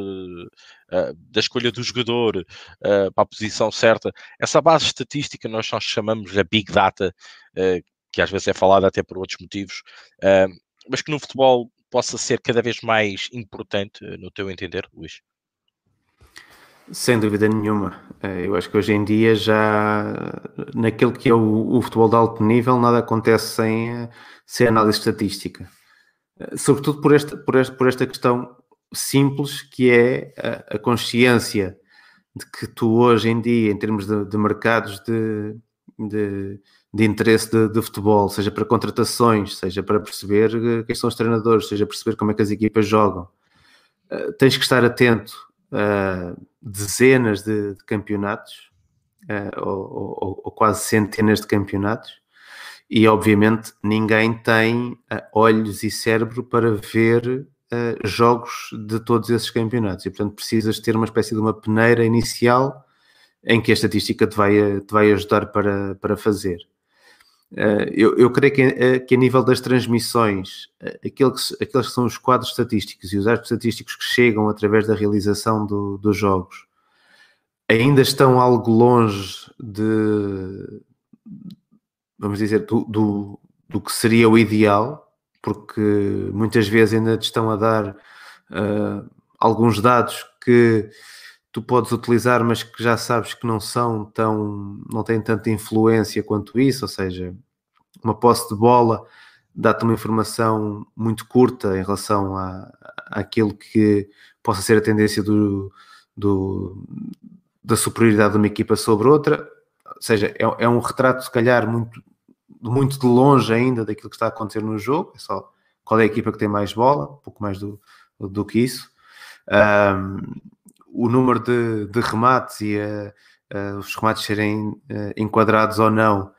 da escolha do jogador para a posição certa? Essa base estatística nós só chamamos a Big Data, que às vezes é falada até por outros motivos, mas que no futebol possa ser cada vez mais importante, no teu entender, Luís? Sem dúvida nenhuma. Eh, eu acho que hoje em dia já naquele que é o, o futebol de alto nível nada acontece sem, sem análise estatística. Eh, sobretudo por esta, por esta, por esta questão simples que é a, a consciência de que tu hoje em dia, em termos de, de mercados de, de, de interesse de, de, futebol, seja para contratações, seja para perceber eh, quem são os treinadores, seja perceber como é que as equipas jogam, tens que estar atento uh, dezenas de, de campeonatos, uh, ou, ou, ou, quase centenas de campeonatos, e obviamente ninguém tem uh, olhos e cérebro para ver jogos de todos esses campeonatos, e portanto precisas ter uma espécie de uma peneira inicial em que a estatística te vai, te vai ajudar para, para fazer. Uh, eu, eu, creio que, uh, que, a nível das transmissões, uh, aqueles, aqueles que são os quadros estatísticos e os dados estatísticos que chegam através da realização do, dos jogos ainda estão algo longe de, vamos dizer, do, do, do que seria o ideal, porque muitas vezes ainda te estão a dar alguns dados que tu podes utilizar, mas que já sabes que não são tão, não têm tanta influência quanto isso, ou seja, uma posse de bola dá-te uma informação muito curta em relação a, àquilo que possa ser a tendência do, do, da superioridade de uma equipa sobre outra, ou seja, é, é um retrato se calhar muito, muito de longe ainda daquilo que está a acontecer no jogo, é só qual é a equipa que tem mais bola, pouco mais do, do que isso. Um, o número de, de remates e uh, uh, os remates serem uh, enquadrados ou não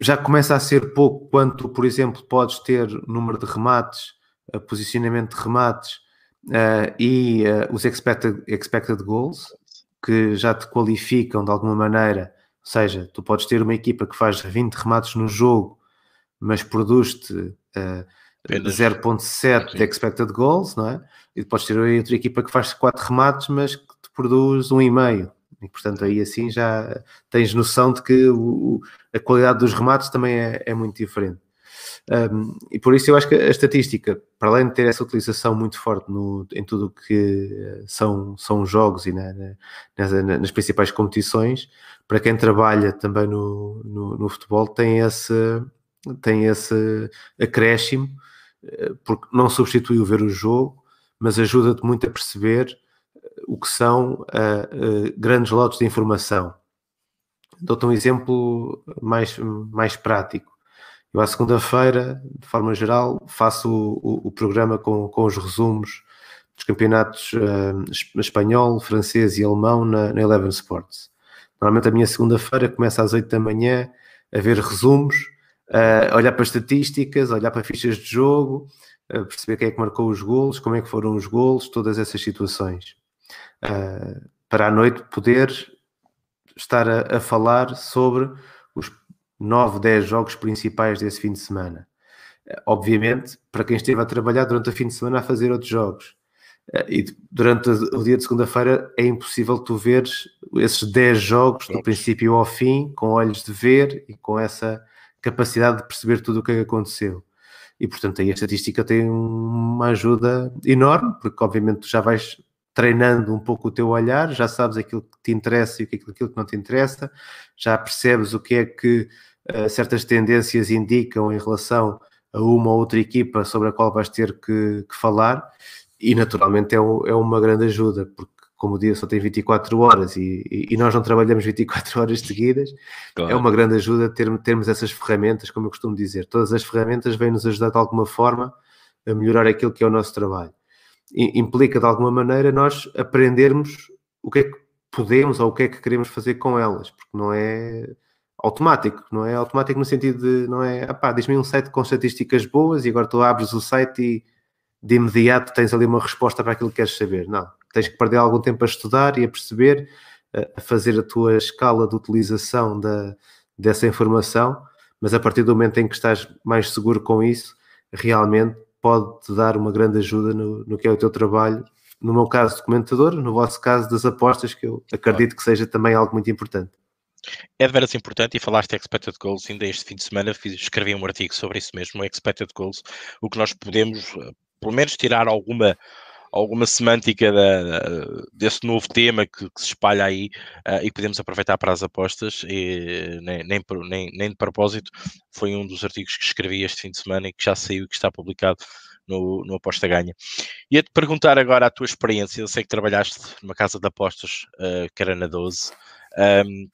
já começa a ser pouco quanto, por exemplo, podes ter número de remates, posicionamento de remates e os expected, expected goals, que já te qualificam de alguma maneira. Ou seja, tu podes ter uma equipa que faz 20 remates no jogo, mas produz-te uh, 0.7 de expected goals, não é? E depois ter outra equipa que faz 4 remates, mas que te produz 1,5. E portanto aí assim já tens noção de que o, a qualidade dos remates também é, é muito diferente. Um, e por isso eu acho que a estatística, para além de ter essa utilização muito forte no, em tudo o que são, são jogos e na, nas, nas principais competições, para quem trabalha também no, no, no futebol, tem esse, tem esse acréscimo eh, porque não substitui o ver o jogo, mas ajuda-te muito a perceber eh, o que são uh, uh, grandes lotes de informação. Dou-te um exemplo mais, mais prático. Eu, à segunda-feira, de forma geral, faço o, o, o, programa com, com os resumos dos campeonatos uh, espanhol, francês e alemão na, na Eleven Sports. Normalmente a minha segunda-feira começa às 8 da manhã a ver resumos uh, olhar para estatísticas, olhar para fichas de jogo, uh, perceber quem é que marcou os golos, como é que foram os golos, todas essas situações. Uh, para à noite poder estar a, a, falar sobre os 9, 10 jogos principais desse fim de semana. Obviamente, para quem esteve a trabalhar durante o fim de semana a fazer outros jogos. E durante o dia de segunda-feira é impossível tu veres esses 10 jogos do princípio ao fim, com olhos de ver e com essa capacidade de perceber tudo o que é aconteceu. E, portanto, aí a estatística tem uma ajuda enorme, porque, obviamente, já vais treinando um pouco o teu olhar, já sabes aquilo que te interessa e aquilo que não te interessa, já percebes o que é que uh, certas tendências indicam em relação a uma ou outra equipa sobre a qual vais ter que, que falar, e naturalmente é, é uma grande ajuda, porque como o dia só tem 24 horas e, e, nós não trabalhamos 24 horas seguidas, claro. é uma grande ajuda ter, termos essas ferramentas, como eu costumo dizer. Todas as ferramentas vêm nos ajudar de alguma forma a melhorar aquilo que é o nosso trabalho. Implica de alguma maneira nós aprendermos o que é que podemos ou o que é que queremos fazer com elas, porque não é automático, não é automático no sentido de, não é, pá, diz-me um site com estatísticas boas e agora tu abres o site e de imediato tens ali uma resposta para aquilo que queres saber. Não, tens que perder algum tempo a estudar e a perceber, a fazer a tua escala de utilização da, dessa informação, mas a partir do momento em que estás mais seguro com isso, realmente pode-te dar uma grande ajuda no, no que é o teu trabalho. No meu caso, de comentador, no vosso caso, das apostas, que eu acredito que seja também algo muito importante. É de veras importante e falaste de expected goals ainda este fim de semana fiz, escrevi um artigo sobre isso mesmo, expected goals, o que nós podemos, eh, pelo menos tirar alguma alguma semântica da, desse novo tema que, que se espalha aí uh, e podemos aproveitar para as apostas e nem, nem, nem, nem de propósito. Foi um dos artigos que escrevi este fim de semana e que já saiu e que está publicado no, no Aposta Ganha. Ia-te perguntar agora a tua experiência, eu sei que trabalhaste numa casa de apostas uh, que era na 12, um,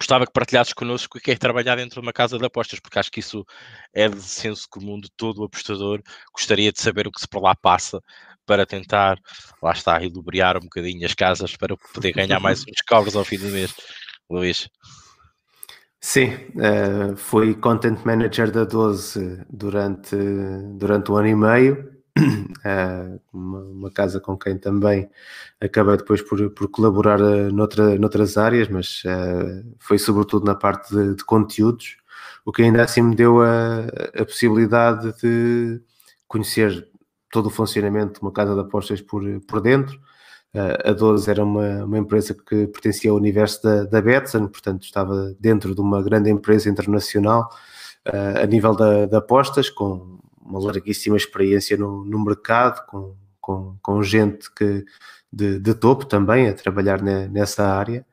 gostava que partilhasses connosco o que é trabalhar dentro de uma casa de apostas, porque acho que isso é de senso comum de todo o apostador. Gostaria de saber o que se por lá passa para tentar, lá está, ilubriar um bocadinho as casas para poder ganhar mais uns cobres ao fim do mês. Luís. Sim, uh, fui content manager da 12 durante, durante um ano e meio uma, uma, casa com quem também acabei depois por, por colaborar noutra, noutras áreas, mas foi sobretudo na parte de, de, conteúdos, o que ainda assim me deu a, a possibilidade de conhecer todo o funcionamento de uma casa de apostas por, por dentro, a 12 era uma, uma empresa que pertencia ao universo da, da Betson, portanto estava dentro de uma grande empresa internacional uh, a nível da, de apostas, com uma larguíssima experiência no, no mercado, com, com, com gente que, de, de, topo também a trabalhar ne, nessa área.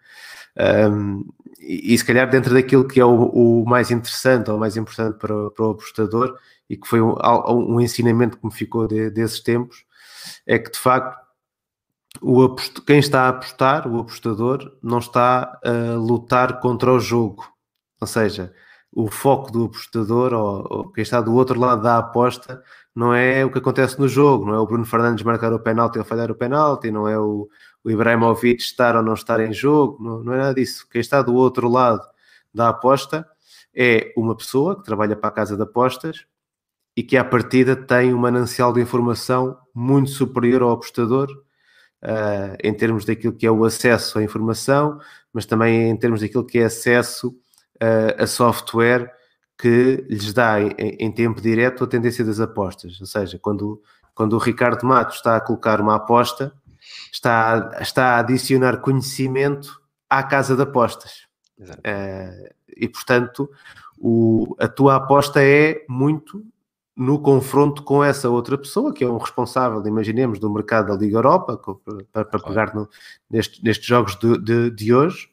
Um, e, e, se calhar dentro daquilo que é o, o mais interessante ou mais importante para o, para o apostador e que foi um, um ensinamento que me ficou de, desses tempos, é que de facto o quem está a apostar, o apostador, não está a lutar contra o jogo. Ou seja, o foco do apostador ou, ou, quem está do outro lado da aposta não é o que acontece no jogo, não é o Bruno Fernandes marcar o penalti ou falhar o penalti, não é o, o Ibrahimovic estar ou não estar em jogo, não, não é nada disso. Quem está do outro lado da aposta é uma pessoa que trabalha para a casa de apostas e que à partida tem um manancial de informação muito superior ao apostador uh, em termos daquilo que é o acesso à informação, mas também em termos daquilo que é acesso uh, a software que lhes dá em, em, tempo direto a tendência das apostas. Ou seja, quando, quando o Ricardo Matos está a colocar uma aposta, está, a, está a adicionar conhecimento à casa de apostas. Uh, e portanto, o, a tua aposta é muito no confronto com essa outra pessoa, que é um responsável, imaginemos, do mercado da Liga Europa, para, para pegar no, neste, nestes jogos de, de, de, hoje,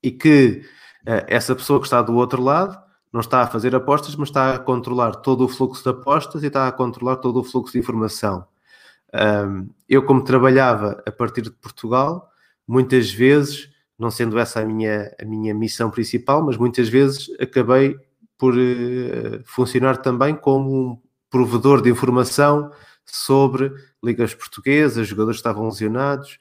e que essa pessoa que está do outro lado não está a fazer apostas, mas está a controlar todo o fluxo de apostas e está a controlar todo o fluxo de informação. Eu, como trabalhava a partir de Portugal, muitas vezes, não sendo essa a minha, a minha missão principal, mas muitas vezes acabei por uh, funcionar também como um provedor de informação sobre ligas portuguesas, jogadores que estavam lesionados,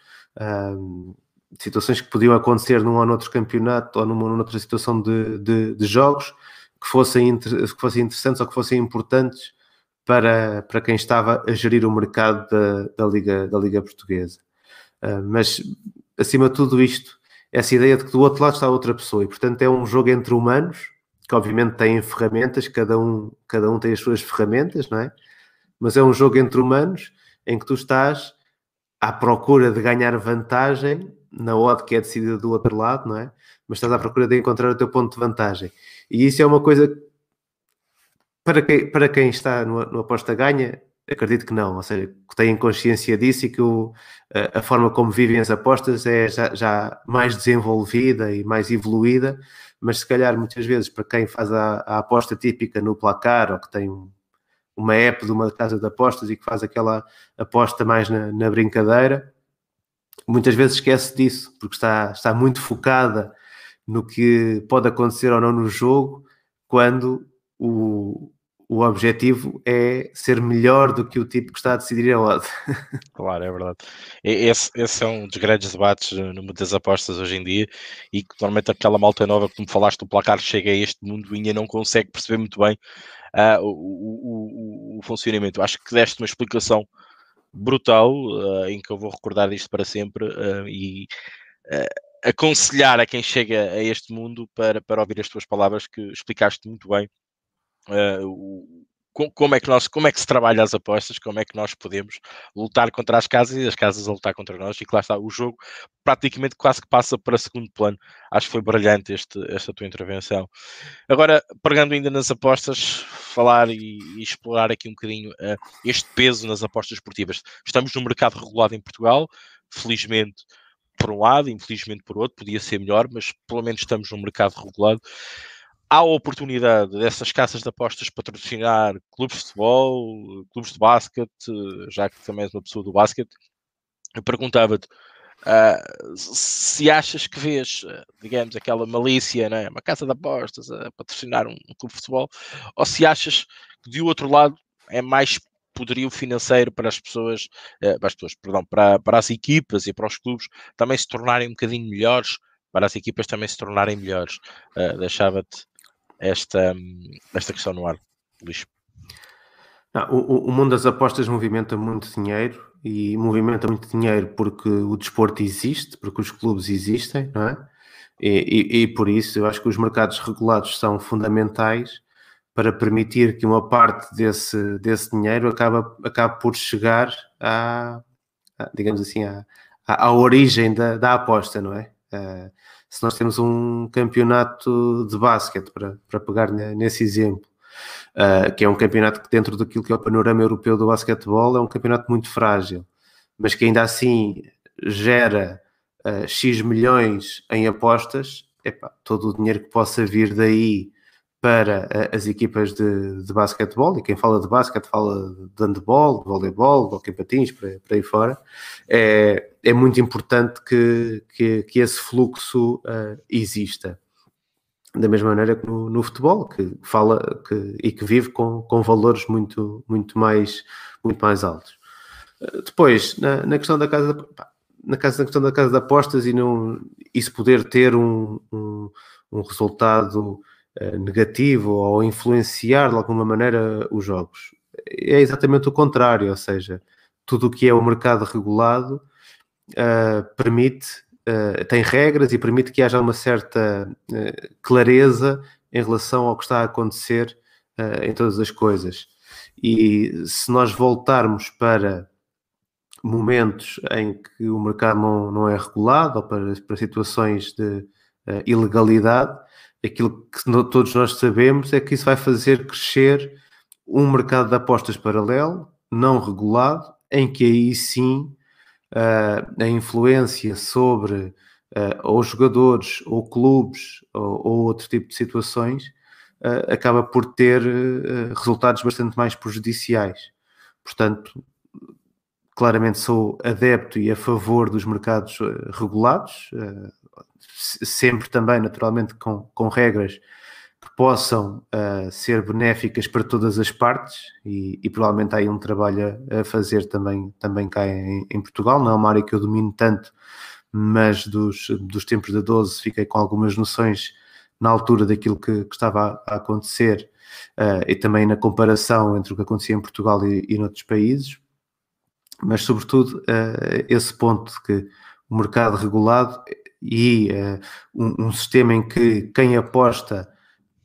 situações que podiam acontecer num ou noutro campeonato ou numa outra situação de, de, de jogos que fossem, que fossem interessantes ou que fossem importantes para, para quem estava a gerir o mercado da, da, Liga, da Liga Portuguesa. Uh, mas, acima de tudo isto, essa ideia de que do outro lado está outra pessoa e, portanto, é um jogo entre humanos que obviamente têm ferramentas, cada um, cada um tem as suas ferramentas, não é? Mas é um jogo entre humanos em que tu estás à procura de ganhar vantagem na odd que é decidida do outro lado, não é? Mas estás à procura de encontrar o teu ponto de vantagem. E isso é uma coisa para quem, para quem está no, no aposta ganha, acredito que não, ou seja, que têm consciência disso e que o, a, a, forma como vivem as apostas é já, já mais desenvolvida e mais evoluída mas se calhar muitas vezes para quem faz a, a aposta típica no placar ou que tem um, uma app de uma casa de apostas e que faz aquela aposta mais na, na brincadeira, muitas vezes esquece disso, porque está, está muito focada no que pode acontecer ou não no jogo, quando o, o objetivo é ser melhor do que o tipo que está a decidir a odd. Claro, é verdade. Esse, esse é um dos grandes debates no mundo das apostas hoje em dia e que normalmente aquela malta nova me falaste do placar chega a este mundo e ainda não consegue perceber muito bem uh, o, o, o, o, funcionamento. Acho que deste uma explicação brutal uh, em que eu vou recordar disto para sempre uh, e aconselhar a quem chega a este mundo para, para ouvir as tuas palavras que explicaste muito bem Uh, como é que nós, como é que se trabalha as apostas, como é que nós podemos lutar contra as casas e as casas a lutar contra nós, e que lá está, o jogo praticamente quase que passa para segundo plano. Acho que foi brilhante este, esta tua intervenção. Agora, pegando ainda nas apostas, falar e, e explorar aqui um bocadinho uh, este peso nas apostas esportivas. Estamos num mercado regulado em Portugal, felizmente por um lado, infelizmente por outro, podia ser melhor, mas pelo menos estamos num mercado regulado há a oportunidade dessas caças de apostas patrocinar clubes de futebol, clubes de basquete, já que também és uma pessoa do basquete, eu perguntava-te uh, se achas que vês, digamos, aquela malícia, né? uma casa de apostas a patrocinar um, um clube de futebol, ou se achas que de outro lado é mais poderio financeiro para as pessoas, uh, para as pessoas, perdão, para, para as equipas e para os clubes também se tornarem um bocadinho melhores, para as equipas também se tornarem melhores. Uh, Deixava-te esta, esta questão no ar, Luís? Não, o, o, mundo das apostas movimenta muito dinheiro e movimenta muito dinheiro porque o desporto existe, porque os clubes existem, não é? E, e, e por isso eu acho que os mercados regulados são fundamentais para permitir que uma parte desse, desse dinheiro acaba, acabe por chegar à digamos assim, à, à, origem da, da aposta, não é? Uh, se nós temos um campeonato de basquete, para, para pegar nesse exemplo, uh, que é um campeonato que dentro daquilo que é o panorama europeu do basquetebol é um campeonato muito frágil, mas que ainda assim gera uh, X milhões em apostas, epá, todo o dinheiro que possa vir daí para as equipas de, de basquetebol, e quem fala de basquete fala de handball, de voleibol, de hockey patins, para, para aí fora, é, é muito importante que, que, que esse fluxo uh, exista da mesma maneira que no, no, futebol, que fala que, e que vive com, com valores muito, muito, mais, muito mais altos. Depois, na, na questão da casa na, casa, na questão da casa de apostas e não, isso poder ter um, um, um resultado negativo ou influenciar de alguma maneira os jogos. É exatamente o contrário, ou seja, tudo o que é o mercado regulado uh, permite uh, tem regras e permite que haja uma certa uh, clareza em relação ao que está a acontecer em todas as coisas. E se nós voltarmos para momentos em que o mercado não, não é regulado ou para, para situações de ilegalidade, aquilo que todos nós sabemos é que isso vai fazer crescer um mercado de apostas paralelo, não regulado, em que aí sim uh, a influência sobre uh, ou jogadores, ou clubes, ou, ou, outro tipo de situações, uh, acaba por ter resultados bastante mais prejudiciais. Portanto, claramente sou adepto e a favor dos mercados regulados, sempre também, naturalmente, com, com regras que possam uh, ser benéficas para todas as partes e, e, provavelmente há aí um trabalho a, fazer também, também cá em, em, Portugal. Não é uma área que eu domino tanto, mas dos, dos tempos da 12 fiquei com algumas noções na altura daquilo que, que estava a, acontecer uh, e também na comparação entre o que acontecia em Portugal e, e noutros países. Mas, sobretudo, uh, esse ponto de que o mercado regulado e um, um sistema em que quem aposta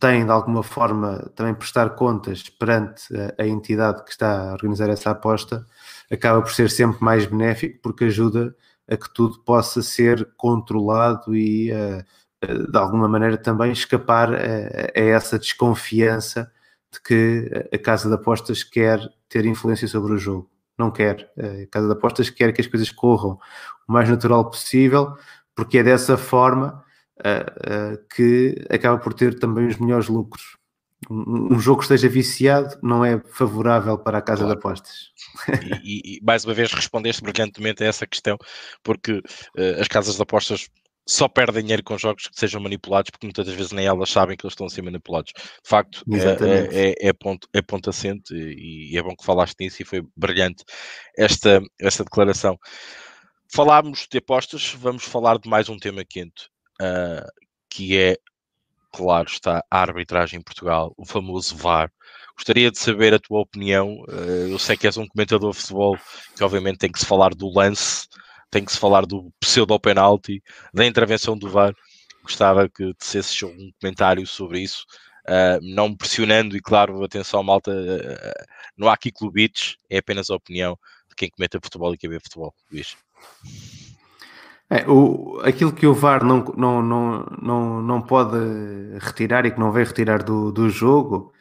tem de alguma forma também prestar contas perante a, a, entidade que está a organizar essa aposta, acaba por ser sempre mais benéfico porque ajuda a que tudo possa ser controlado e uh, de alguma maneira também escapar a, a, essa desconfiança de que a casa de apostas quer ter influência sobre o jogo. Não quer. A casa de apostas quer que as coisas corram o mais natural possível, porque é dessa forma uh, uh, que acaba por ter também os melhores lucros. Um, um, jogo que esteja viciado não é favorável para a casa claro. de apostas. E, e, mais uma vez respondeste brilhantemente a essa questão, porque uh, as casas de apostas só perdem dinheiro com jogos que sejam manipulados, porque muitas das vezes nem elas sabem que eles estão a ser manipulados. De facto, é, é, é, ponto, é ponto assente e, e é bom que falaste nisso e foi brilhante esta, esta declaração. Falámos de apostas, vamos falar de mais um tema quente uh, que é, claro, está a arbitragem em Portugal, o famoso VAR. Gostaria de saber a tua opinião. Uh, eu sei que és um comentador de futebol que, obviamente, tem que se falar do lance, tem que se falar do pseudo-penalti, da intervenção do VAR. Gostava que tecesses um comentário sobre isso. Uh, não pressionando, e claro, atenção, malta, uh, não há aqui clubites, é apenas a opinião de quem comenta futebol e quer ver futebol. Luís. É, o, aquilo que o VAR não, não, não, não, não pode retirar e que não vem retirar do, do jogo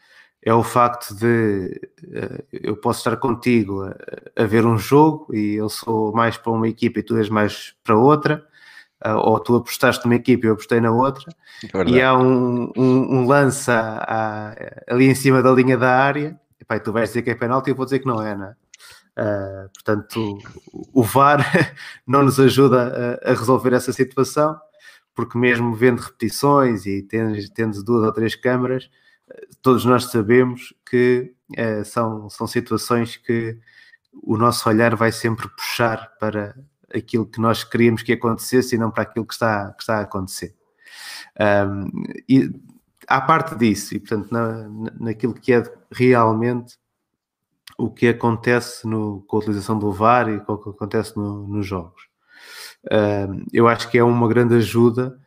é o facto de uh, eu posso estar contigo a, a, ver um jogo e eu sou mais para uma equipa e tu és mais para outra, uh, ou tu apostaste numa equipa e eu apostei na outra, é e há um, um, um lance a, a, ali em cima da linha da área, e, pá, tu vais dizer que é penalti e eu vou dizer que não é, não é? Uh, portanto, o VAR não nos ajuda a, a, resolver essa situação, porque mesmo vendo repetições e tendo, tendo duas ou três câmaras, todos nós sabemos que uh, são, são situações que o nosso olhar vai sempre puxar para aquilo que nós queríamos que acontecesse e não para aquilo que está, que está a acontecer. Um, e à parte disso, e portanto, na, naquilo que é realmente o que acontece no, com a utilização do VAR e com o que acontece no, nos jogos. Uh, eu acho que é uma grande ajuda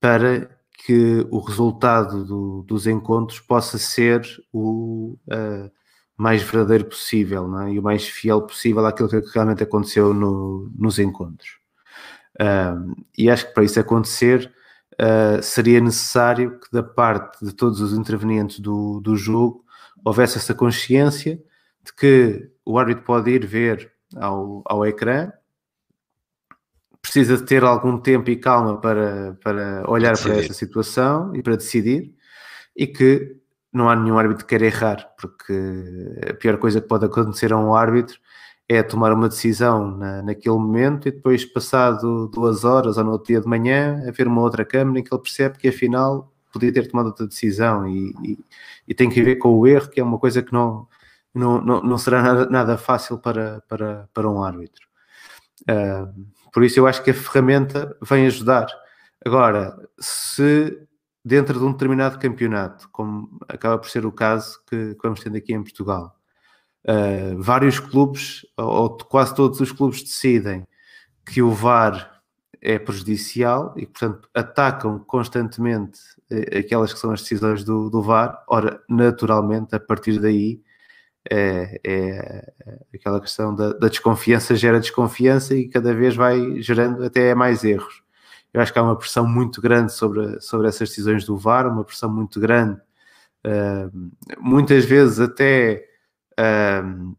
para que o resultado do, dos encontros possa ser o uh, mais verdadeiro possível é? e o mais fiel possível àquilo que realmente aconteceu no, nos encontros. Uh, e acho que para isso acontecer uh, seria necessário que da parte de todos os intervenientes do, do jogo houvesse essa consciência de que o árbitro pode ir ver ao, ao ecrã. Precisa de ter algum tempo e calma para, para olhar para essa situação e para decidir, e que não há nenhum árbitro que queira errar, porque a pior coisa que pode acontecer a um árbitro é tomar uma decisão na, naquele momento e depois, passado duas horas ou no outro dia de manhã, haver uma outra câmara em que ele percebe que afinal podia ter tomado outra decisão e, e, e tem que ver com o erro, que é uma coisa que não, não, não, não será nada, nada fácil para, para, para um árbitro. Uh, por isso eu acho que a ferramenta vem ajudar. Agora, se dentro de um determinado campeonato, como acaba por ser o caso que, que vamos tendo aqui em Portugal, uh, vários clubes, ou quase todos os clubes, decidem que o VAR é prejudicial e, portanto, atacam constantemente eh, aquelas que são as decisões do, do VAR. Ora, naturalmente, a partir daí, é, é aquela questão da, da, desconfiança gera desconfiança e cada vez vai gerando até mais erros. Eu acho que há uma pressão muito grande sobre, sobre essas decisões do VAR, uma pressão muito grande, uh, muitas vezes até uh,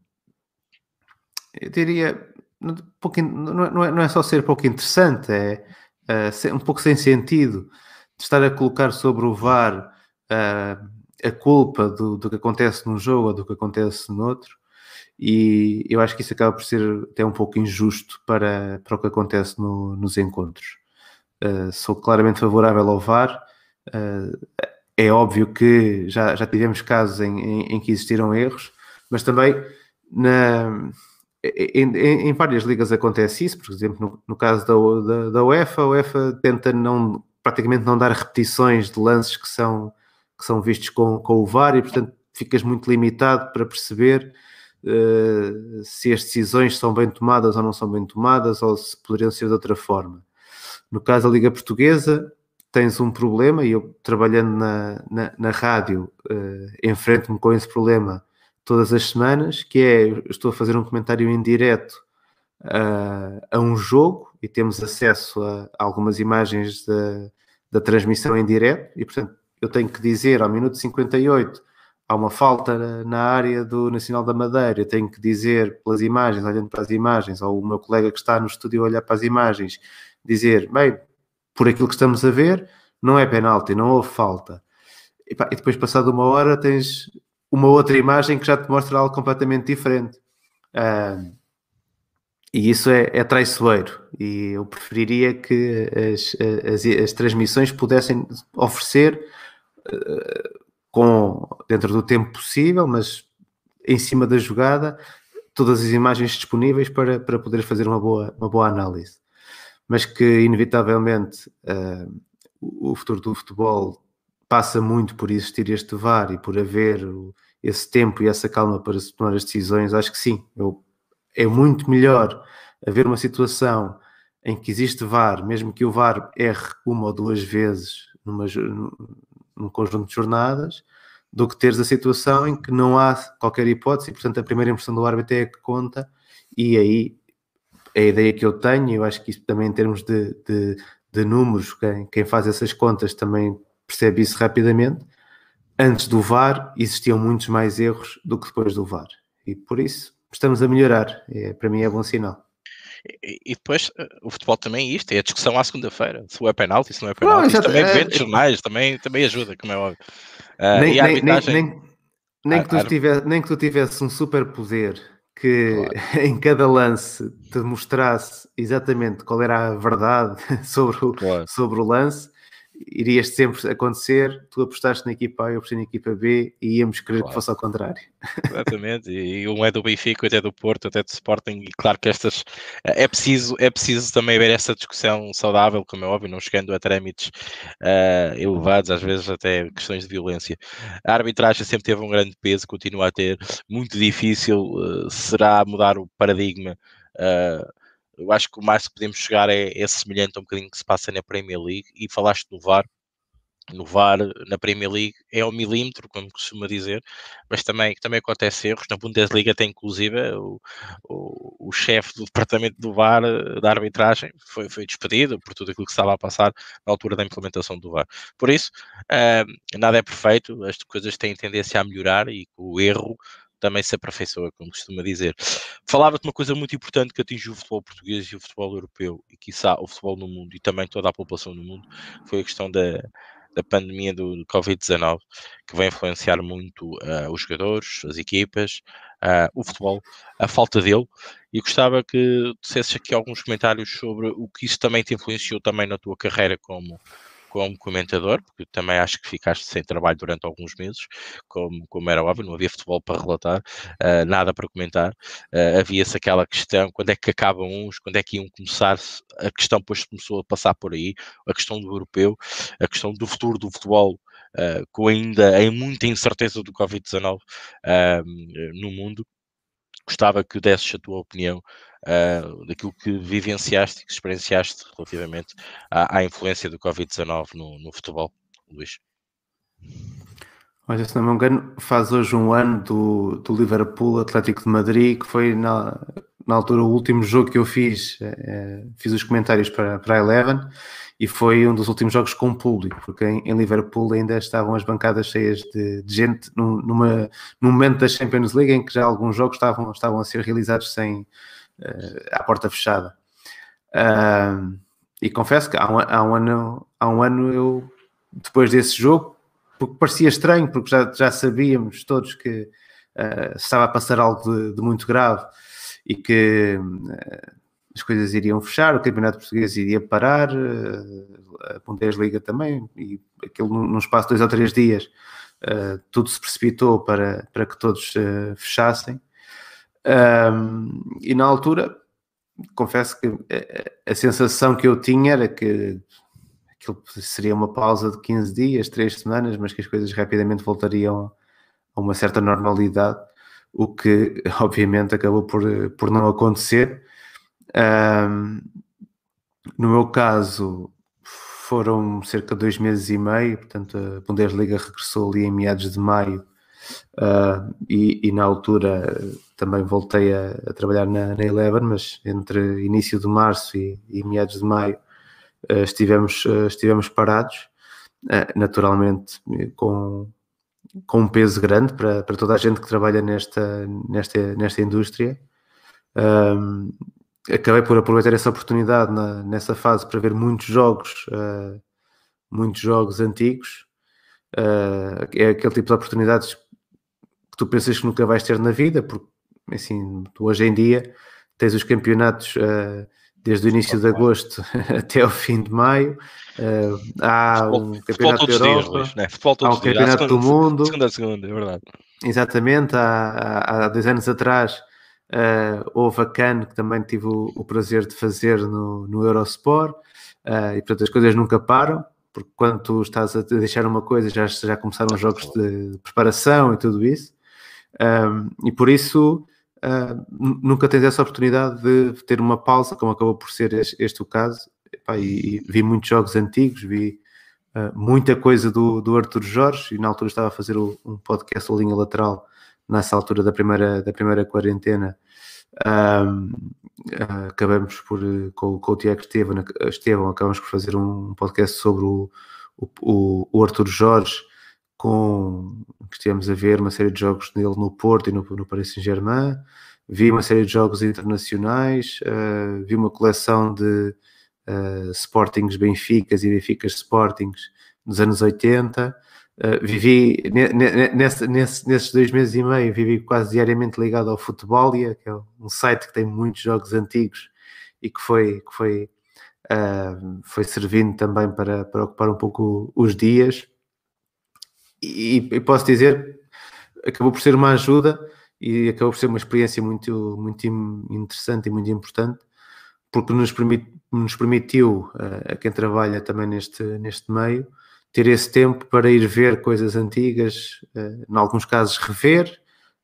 eu diria um pouco, não, é, não é só ser pouco interessante, é uh, um pouco sem sentido de estar a colocar sobre o VAR a culpa do, do que acontece num jogo ou do que acontece no outro, e eu acho que isso acaba por ser até um pouco injusto para, para o que acontece no, nos encontros. Uh, sou claramente favorável ao VAR. Uh, é óbvio que já, já tivemos casos em, em, em que existiram erros, mas também na, em, em, várias ligas acontece isso, por exemplo, no, no caso da, da, da, UEFA, a UEFA tenta não, praticamente não dar repetições de lances que são que são vistos com, com o VAR e, portanto, ficas muito limitado para perceber uh, se as decisões são bem tomadas ou não são bem tomadas ou se poderiam ser de outra forma. No caso da Liga Portuguesa, tens um problema e eu, trabalhando na, na, na rádio, uh, enfrento-me com esse problema todas as semanas, que é, estou a fazer um comentário em direto uh, a um jogo e temos acesso a, a algumas imagens da, da transmissão em direto e, portanto, eu tenho que dizer ao minuto 58 há uma falta na área do Nacional da Madeira, eu tenho que dizer pelas imagens, olhando para as imagens, ou o meu colega que está no estúdio a olhar para as imagens, dizer, bem, por aquilo que estamos a ver, não é penalti, não houve falta. E, pá, e depois, passado uma hora, tens uma outra imagem que já te mostra algo completamente diferente. E isso é, é, traiçoeiro. E eu preferiria que as, as, as transmissões pudessem oferecer com, dentro do tempo possível, mas em cima da jogada, todas as imagens disponíveis para, para poder fazer uma boa, uma boa análise. Mas que, inevitavelmente, uh, o futuro do futebol passa muito por existir este VAR e por haver esse tempo e essa calma para se tomar as decisões. Acho que sim, eu, é muito melhor haver uma situação em que existe VAR, mesmo que o VAR erre uma ou duas vezes numa, num conjunto de jornadas do que teres a situação em que não há qualquer hipótese, e, portanto a primeira impressão do árbitro é a que conta, e aí é a ideia que eu tenho, eu acho que isso também em termos de, de, de números, quem, quem faz essas contas também percebe isso rapidamente, antes do VAR existiam muitos mais erros do que depois do VAR, e por isso estamos a melhorar, é, para mim é bom sinal. E, depois eh, o futebol também é isto, é a discussão à segunda-feira, se é penalti, se não é penalti, não, também é, vende jornais, também, também ajuda, como é óbvio. Uh, nem, arbitragem... nem, nem, nem, que tu tivesse, nem que tu tivesse um superpoder que claro. em cada lance te mostrasse exatamente qual era a verdade sobre o, claro. sobre o lance, irias sempre acontecer, tu apostaste na equipa A, eu apostei na equipa B e íamos querer claro. que fosse ao contrário. Exatamente, e um é do Benfica, outro é do Porto, outro é do Sporting, e claro que estas é preciso, é preciso também ver essa discussão saudável, como é óbvio, não chegando a trâmites uh, elevados, às vezes até questões de violência. A arbitragem sempre teve um grande peso, continua a ter, muito difícil uh, será mudar o paradigma. Uh, eu acho que o mais que podemos chegar é, é semelhante a um bocadinho que se passa na Premier League e falaste do VAR. No VAR, na Premier League, é ao milímetro, como costuma dizer, mas também, também acontece erros. Na Bundesliga tem inclusive o, o, o chefe do departamento do VAR, da arbitragem, foi, foi despedido por tudo aquilo que estava a passar na altura da implementação do VAR. Por isso, uh, nada é perfeito, as coisas têm tendência a melhorar e o erro também se aperfeiçoa, como costuma dizer. Falava-te uma coisa muito importante que atingiu o futebol português e o futebol europeu, e quiçá o futebol no mundo e também toda a população no mundo, foi a questão da, da pandemia do, Covid-19, que vai influenciar muito uh, os jogadores, as equipas, uh, o futebol, a falta dele, e gostava que dissesses aqui alguns comentários sobre o que isso também te influenciou também na tua carreira como como comentador, porque também acho que ficaste sem trabalho durante alguns meses, como, como era óbvio, não havia futebol para relatar, uh, nada para comentar, uh, havia-se aquela questão, quando é que acabam uns, quando é que iam começar, a questão depois começou a passar por aí, a questão do europeu, a questão do futuro do futebol, uh, com ainda em muita incerteza do Covid-19 no mundo, gostava que desses a tua opinião uh, daquilo que vivenciaste que experienciaste relativamente à, à influência do Covid-19 no, no, futebol, Luís. Olha, se não me engano, faz hoje um ano do, do Liverpool Atlético de Madrid, que foi na, na altura o último jogo que eu fiz, é, fiz os comentários para, para a Eleven e foi um dos últimos jogos com público, porque em, em Liverpool ainda estavam as bancadas cheias de, de gente num, numa, num momento da Champions League em que já alguns jogos estavam, estavam a ser realizados sem, à porta fechada. E confesso que há um, há, um ano, há um ano eu, depois desse jogo, porque parecia estranho, porque já, já sabíamos todos que uh, estava a passar algo de, de muito grave e que uh, as coisas iriam fechar, o campeonato português iria parar, uh, a Bundesliga também, e aquilo num espaço de dois ou três dias tudo se precipitou para, para que todos fechassem. Um, e na altura, confesso que a, a, sensação que eu tinha era que aquilo seria uma pausa de 15 dias, 3 semanas, mas que as coisas rapidamente voltariam a uma certa normalidade, o que obviamente acabou por, por não acontecer. Um, no meu caso, foram cerca de dois meses e meio, portanto, a Bundesliga regressou ali em meados de maio Uh, e, e, na altura também voltei a, a trabalhar na, na, Eleven, mas entre início de março e, e meados de maio uh, estivemos, uh, estivemos parados, naturalmente com, com um peso grande para, para toda a gente que trabalha nesta, nesta, nesta indústria. acabei por aproveitar essa oportunidade na, nessa fase para ver muitos jogos, muitos jogos antigos. é aquele tipo de oportunidades que tu pensas que nunca vais ter na vida, porque assim, tu hoje em dia tens os campeonatos uh, desde o início de agosto até o fim de maio. Uh, há futebol, um campeonato da Europa, dias, né? há um campeonato segunda, do mundo. Segunda segunda, é verdade. Exatamente, há, há, há dois anos atrás uh, houve a CAN, que também tive o, o prazer de fazer no, no Eurosport, uh, e portanto as coisas nunca param porque quando tu estás a deixar uma coisa já, já começaram os jogos de preparação e tudo isso. E por isso uh, nunca tens essa oportunidade de ter uma pausa, como acabou por ser este, este o caso. E, e, vi muitos jogos antigos, vi uh, muita coisa do, do Arthur Jorge, e na altura estava a fazer um podcast, o Linha Lateral, nessa altura da primeira, da primeira quarentena. Um, uh, acabamos por, com, com o Tiago Estevam, acabamos por fazer um podcast sobre o, o, o Arthur Jorge com que estivemos a ver uma série de jogos dele no Porto e no, no Paris Saint-Germain, vi uma série de jogos internacionais, uh, vi uma coleção de uh, Sportings Benficas e Benficas Sportings dos anos 80. Uh, eh, vivi nesse, nesse, nesses dois meses e meio, vivi quase diariamente ligado ao Futebolia, que é um site que tem muitos jogos antigos e que foi, que foi foi servindo também para, para ocupar um pouco os dias. E, e, posso dizer, acabou por ser uma ajuda e acabou por ser uma experiência muito, muito interessante e muito importante, porque nos, permit, nos permitiu, uh, a quem trabalha também neste, neste meio, ter esse tempo para ir ver coisas antigas, uh, em alguns casos rever,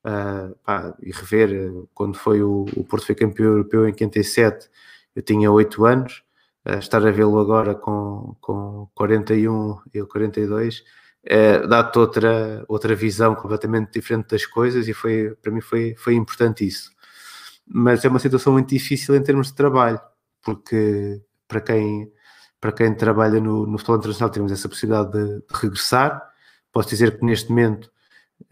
uh, pá, e rever quando foi o, o Porto foi campeão europeu em 57, eu tinha 8 anos, uh, estar a vê-lo agora com, com 41 e 42 é, dá-te outra, outra visão completamente diferente das coisas e foi, para mim foi, foi importante isso. Mas é uma situação muito difícil em termos de trabalho, porque para quem, para quem trabalha no, no futebol internacional temos essa possibilidade de, de regressar. Posso dizer que neste momento,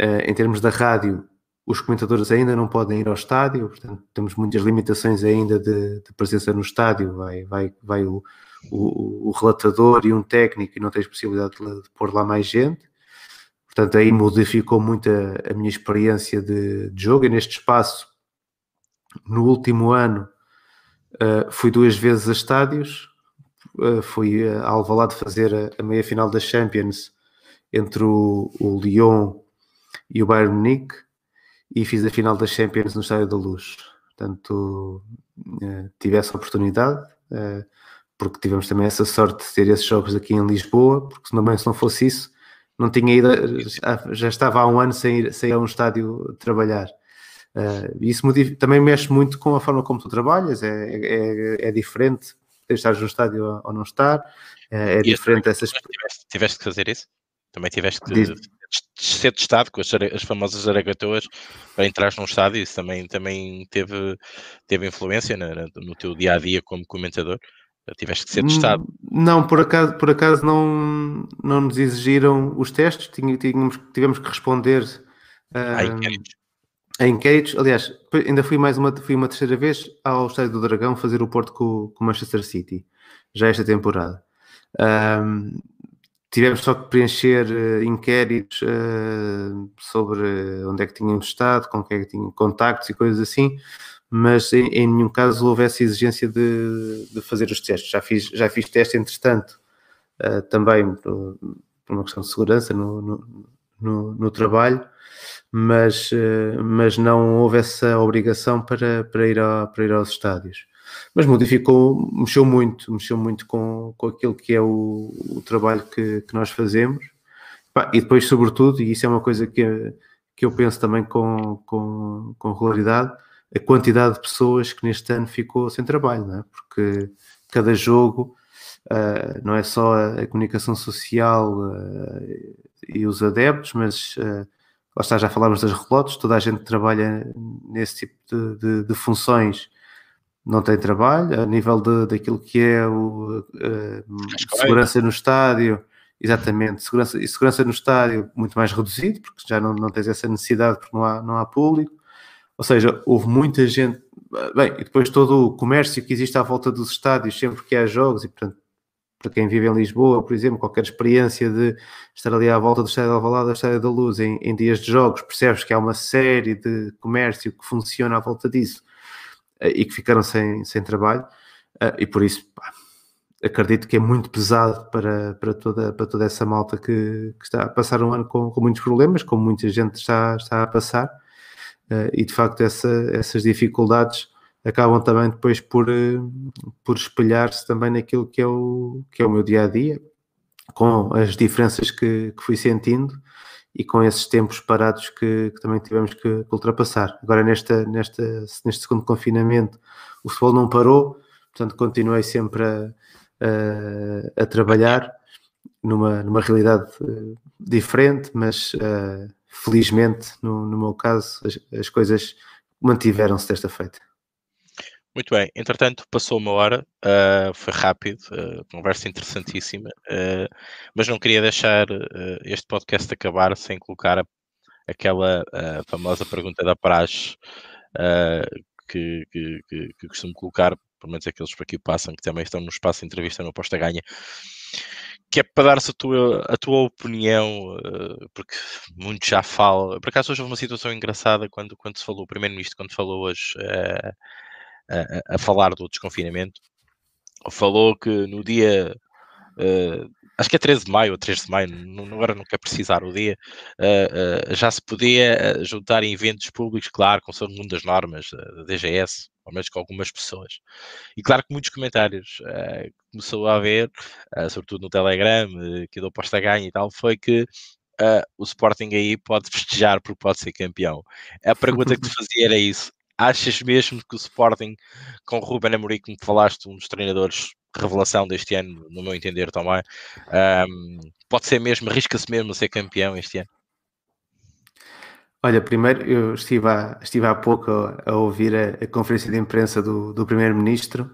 uh, em termos da rádio, os comentadores ainda não podem ir ao estádio, portanto, temos muitas limitações ainda de, de presença no estádio. Vai, vai, vai o, o, o, relatador e um técnico e não tens possibilidade de, de, pôr lá mais gente. Portanto, aí modificou muito a, a minha experiência de, de, jogo. E neste espaço, no último ano, uh, fui duas vezes a estádios. Uh, fui a Alvalade fazer a, a meia-final da Champions entre o, o Lyon e o Bayern Munique e fiz a final das Champions no Estádio da Luz. Portanto, uh, tive essa oportunidade, uh, porque tivemos também essa sorte de ter esses jogos aqui em Lisboa, porque senão, se não fosse isso, não tinha ido, já estava há um ano sem ir, sem ir a um estádio trabalhar. Uh, isso também mexe muito com a forma como tu trabalhas, é, é, é diferente estar no estádio ou não estar, é, é diferente essas... Tiveste, tiveste que fazer isso? Também tiveste que Diz ser testado com as, as famosas aragatoas para entrar num estádio, isso também, também teve, teve influência no, no teu dia a dia como comentador. Tiveste que ser testado. Não, por acaso, por acaso não, não nos exigiram os testes, tínhamos, tivemos que responder a inquéritos. A inquéritos. Aliás, ainda fui mais uma, fui uma terceira vez ao Estádio do Dragão fazer o Porto com o Manchester City, já esta temporada. Um, tivemos só que preencher uh, inquéritos uh, sobre onde é que tínhamos estado, com quem é que tínhamos contactos e coisas assim, mas em, em, nenhum caso houve essa exigência de, de fazer os testes. Já fiz, já fiz teste, entretanto, uh, também por, uma questão de segurança no, no, no, no trabalho, mas, mas não houve essa obrigação para, para, ir, a, para ir aos estádios mas modificou, mexeu muito, mexeu muito com, com aquilo que é o, o trabalho que, que nós fazemos. e depois, sobretudo, e isso é uma coisa que, que eu penso também com, com, com regularidade, a quantidade de pessoas que neste ano ficou sem trabalho, não é? porque cada jogo uh, não é só a, a comunicação social uh, e os adeptos, mas uh, lá está, já falámos das relotes, toda a gente que trabalha nesse tipo de, de, de funções. Não tem trabalho, a nível de, daquilo que é o, uh, segurança no estádio, exatamente, segurança, e segurança no estádio muito mais reduzido, porque já não, não tens essa necessidade porque não há, não há público, ou seja, houve muita gente, bem, e depois todo o comércio que existe à volta dos estádios, sempre que há jogos, e portanto, para quem vive em Lisboa, por exemplo, qualquer experiência de estar ali à volta do Estádio de Alvalade, do Estádio da Luz, em, em dias de jogos, percebes que há uma série de comércio que funciona à volta disso, eh, e que ficaram sem, sem trabalho, eh, e por isso pá, acredito que é muito pesado para, para, toda, para toda essa malta que, que está a passar um ano com, com muitos problemas, como muita gente está, está a passar, e de facto essa, essas dificuldades acabam também depois por, por espelhar-se também naquilo que é, o, que é o meu dia a dia, com as diferenças que, que fui sentindo e com esses tempos parados que, que também tivemos que, ultrapassar. Agora, nesta, nesta, neste segundo confinamento, o futebol não parou, portanto, continuei sempre a, a, a trabalhar numa, numa realidade eh, diferente, mas felizmente, no, no meu caso, as, as coisas mantiveram-se desta feita. Muito bem, entretanto passou uma hora, uh, foi rápido, uh, conversa interessantíssima, uh, mas não queria deixar este podcast acabar sem colocar a, aquela famosa pergunta da praxe que, que, que, que, costumo colocar, pelo menos aqueles por aqui passam, que também estão no espaço de entrevista no Posta Ganha, que é para dar-se a tua, a tua opinião, porque muito já fala. Por acaso hoje houve uma situação engraçada quando, quando se falou, o Primeiro-Ministro, quando falou hoje a, a, falar do desconfinamento, falou que no dia uh, acho que é 13 de maio ou 3 de maio, não, agora quero precisar o dia, já se podia juntar em eventos públicos, claro, com segundo das normas da DGS, ao menos com algumas pessoas. E claro que muitos comentários uh, começou a haver, uh, sobretudo no Telegram, uh, que deu posta ganha e tal, foi que o Sporting aí pode festejar porque pode ser campeão. A pergunta que te fazia era isso. Achas mesmo que o Sporting, com o Ruben Amorim, como falaste, um dos treinadores revelação deste ano, no meu entender também, um, pode ser mesmo, arrisca-se mesmo a ser campeão este ano? Olha, primeiro eu estive há, estive há pouco a, a ouvir a, a, conferência de imprensa do, do Primeiro-Ministro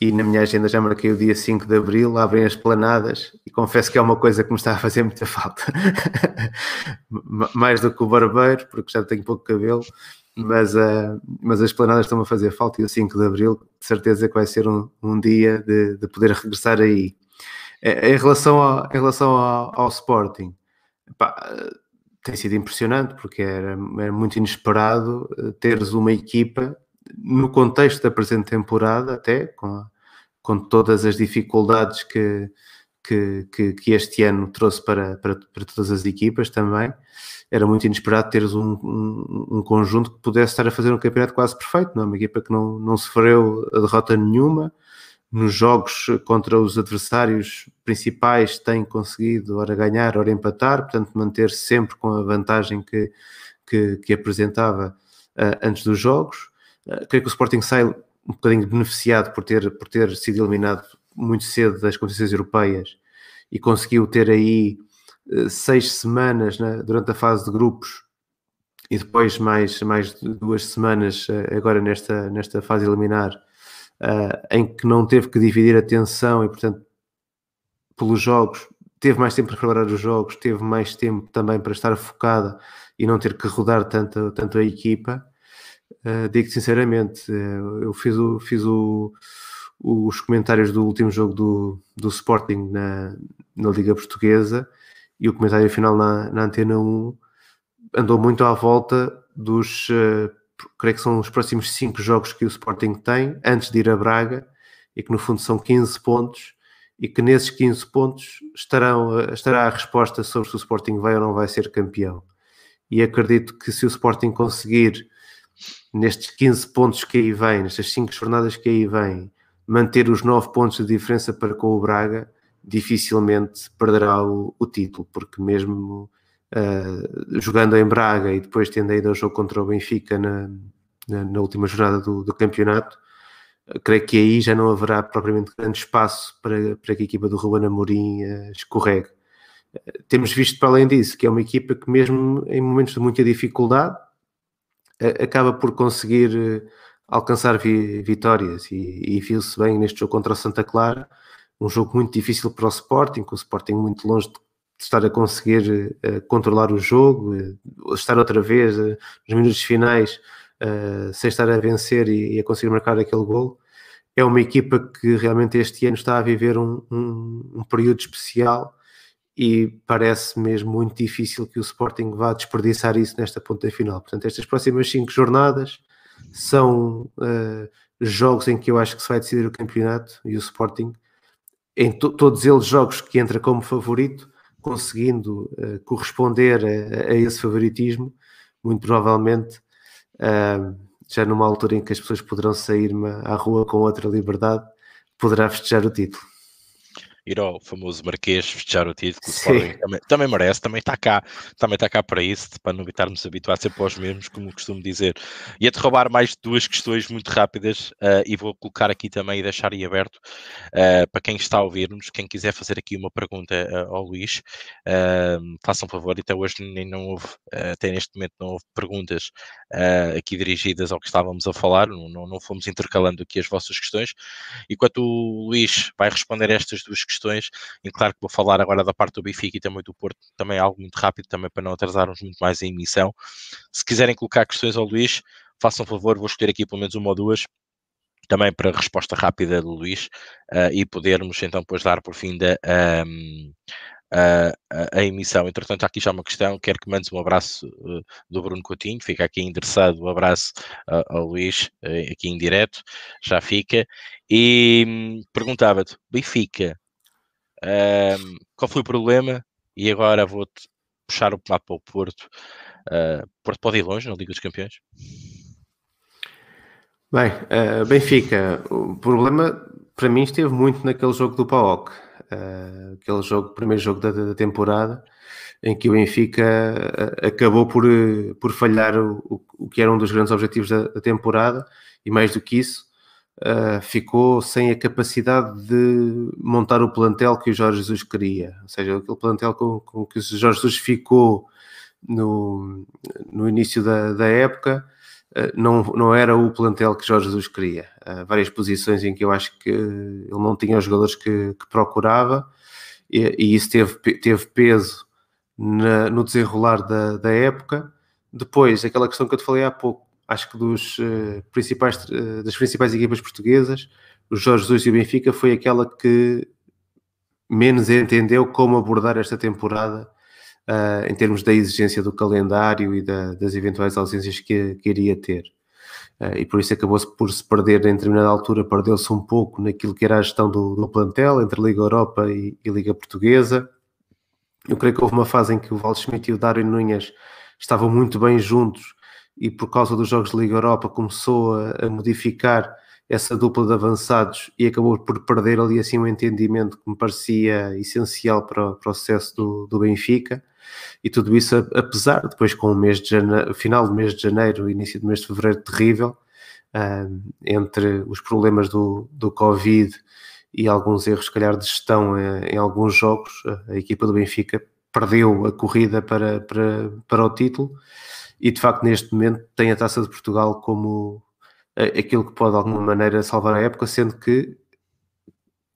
e na minha agenda já marquei o dia 5 de Abril, abrem as planadas e confesso que é uma coisa que me está a fazer muita falta. Mais do que o barbeiro, porque já tenho pouco cabelo, mas, uh, mas as planadas estão a fazer falta e o 5 de Abril de certeza que vai ser um, um dia de, de poder regressar aí. Eh, em relação ao, em relação ao, ao Sporting, pá, tem sido impressionante porque era, era muito inesperado eh, teres uma equipa no contexto da presente temporada, até com, com todas as dificuldades que, que, que, que este ano trouxe para, para, para, todas as equipas também, era muito inesperado teres um, um, um, conjunto que pudesse estar a fazer um campeonato quase perfeito, não? É? uma equipa que não, não sofreu a derrota nenhuma, nos jogos contra os adversários principais tem conseguido ora ganhar, ora empatar, portanto manter -se sempre com a vantagem que, que, que apresentava uh, antes dos jogos. Uh, creio que o Sporting sai um bocadinho beneficiado por ter, por ter sido eliminado muito cedo das competições europeias e conseguiu ter aí uh, seis semanas né, durante a fase de grupos e depois mais, mais duas semanas agora nesta, nesta fase eliminar uh, em que não teve que dividir a atenção e, portanto, pelos jogos, teve mais tempo para preparar os jogos, teve mais tempo também para estar focada e não ter que rodar tanto, tanto a equipa. Uh, digo sinceramente, uh, eu fiz, o, fiz o, os comentários do último jogo do, do Sporting na, na Liga Portuguesa e o comentário final na, na Antena 1 andou muito à volta dos uh, creio que são os próximos 5 jogos que o Sporting tem antes de ir a Braga e que no fundo são 15 pontos e que nesses 15 pontos estarão, estará a resposta sobre se o Sporting vai ou não vai ser campeão. E acredito que se o Sporting conseguir nestes 15 pontos que aí vem, nestas 5 jornadas que aí vem, manter os 9 pontos de diferença para com o Braga, dificilmente perderá o, o título, porque mesmo uh, jogando em Braga e depois tendo ainda o jogo contra o Benfica na, na, na última jornada do, do campeonato, uh, creio que aí já não haverá propriamente grande espaço para, para que a equipa do Ruben Amorim uh, escorregue. Temos visto, para além disso, que é uma equipa que, mesmo em momentos de muita dificuldade, acaba por conseguir alcançar vi vitórias e, e viu-se bem neste jogo contra o Santa Clara, um jogo muito difícil para o Sporting, com o Sporting muito longe de estar a conseguir uh, controlar o jogo, uh, estar outra vez uh, nos minutos finais sem estar a vencer e, e, a conseguir marcar aquele gol. É uma equipa que realmente este ano está a viver um, um, um período especial e parece mesmo muito difícil que o Sporting vá desperdiçar isso nesta ponta final. Portanto, estas próximas cinco jornadas são jogos em que eu acho que se vai decidir o campeonato e o Sporting, em to todos eles jogos que entra como favorito, conseguindo uh, corresponder a, a, esse favoritismo, muito provavelmente uh, já numa altura em que as pessoas poderão sair à rua com outra liberdade, poderá festejar o título ir ao famoso Marquês festejar o título, o Sporting também, também, merece, também está cá, também está cá para isso, para não evitarmos habituar sempre aos mesmos, como costumo dizer. E a te roubar mais duas questões muito rápidas uh, e vou colocar aqui também e deixar aí aberto uh, para quem está a ouvir-nos, quem quiser fazer aqui uma pergunta uh, ao Luís, façam favor, até hoje nem não houve, até neste momento não houve perguntas aqui dirigidas ao que estávamos a falar, não, não, não fomos intercalando aqui as vossas questões, enquanto o Luís vai responder estas duas questões questões, e claro que vou falar agora da parte do Benfica e também do Porto, também é algo muito rápido, também para não atrasarmos muito mais a emissão. Se quiserem colocar questões ao Luís, façam favor, vou escolher aqui pelo menos uma ou duas, também para resposta rápida do Luís, uh, e podermos então depois dar por fim da, um, a, a, emissão. Entretanto, aqui já uma questão, quero que mandes um abraço uh, do Bruno Coutinho, fica aqui endereçado o um abraço uh, ao Luís, uh, aqui em direto, já fica. E hum, perguntava-te, Benfica, um, qual foi o problema? E agora vou-te puxar o mapa para o Porto. Uh, Porto pode ir longe na Liga dos Campeões? Bem, uh, Benfica, o problema para mim esteve muito naquele jogo do PAOC, uh, aquele jogo, primeiro jogo da, da, temporada, em que o Benfica acabou por, por falhar o, o, que era um dos grandes objetivos da, da temporada, e mais do que isso, uh, ficou sem a capacidade de montar o plantel que o Jorge Jesus queria. Ou seja, aquele plantel com, com que o Jorge Jesus ficou no, no início da, da época uh, não, não era o plantel que Jorge Jesus queria. Uh, várias posições em que eu acho que ele não tinha os jogadores que, que procurava e, e, isso teve, teve peso na, no desenrolar da, da época. Depois, aquela questão que eu te falei há pouco, acho que dos, uh, principais, uh, das principais equipas portuguesas, o Jorge Jesus e o Benfica foi aquela que menos entendeu como abordar esta temporada uh, em termos da exigência do calendário e da, das eventuais ausências que, que iria ter. e por isso acabou-se por se perder em determinada altura, perdeu-se um pouco naquilo que era a gestão do, do plantel entre Liga Europa e, e, Liga Portuguesa. Eu creio que houve uma fase em que o Schmidt e o Dário Nunhas estavam muito bem juntos e por causa dos Jogos de Liga Europa começou a, a modificar essa dupla de avançados e acabou por perder ali assim um entendimento que me parecia essencial para, o sucesso do, do Benfica. E tudo isso apesar depois com o mês de janeiro, final do mês de janeiro início do mês de fevereiro terrível uh, entre os problemas do, do Covid e alguns erros, se calhar, de gestão em, em alguns jogos, a equipa do Benfica perdeu a corrida para, para, para o título e de facto neste momento tem a Taça de Portugal como aquilo que pode de alguma maneira salvar a época, sendo que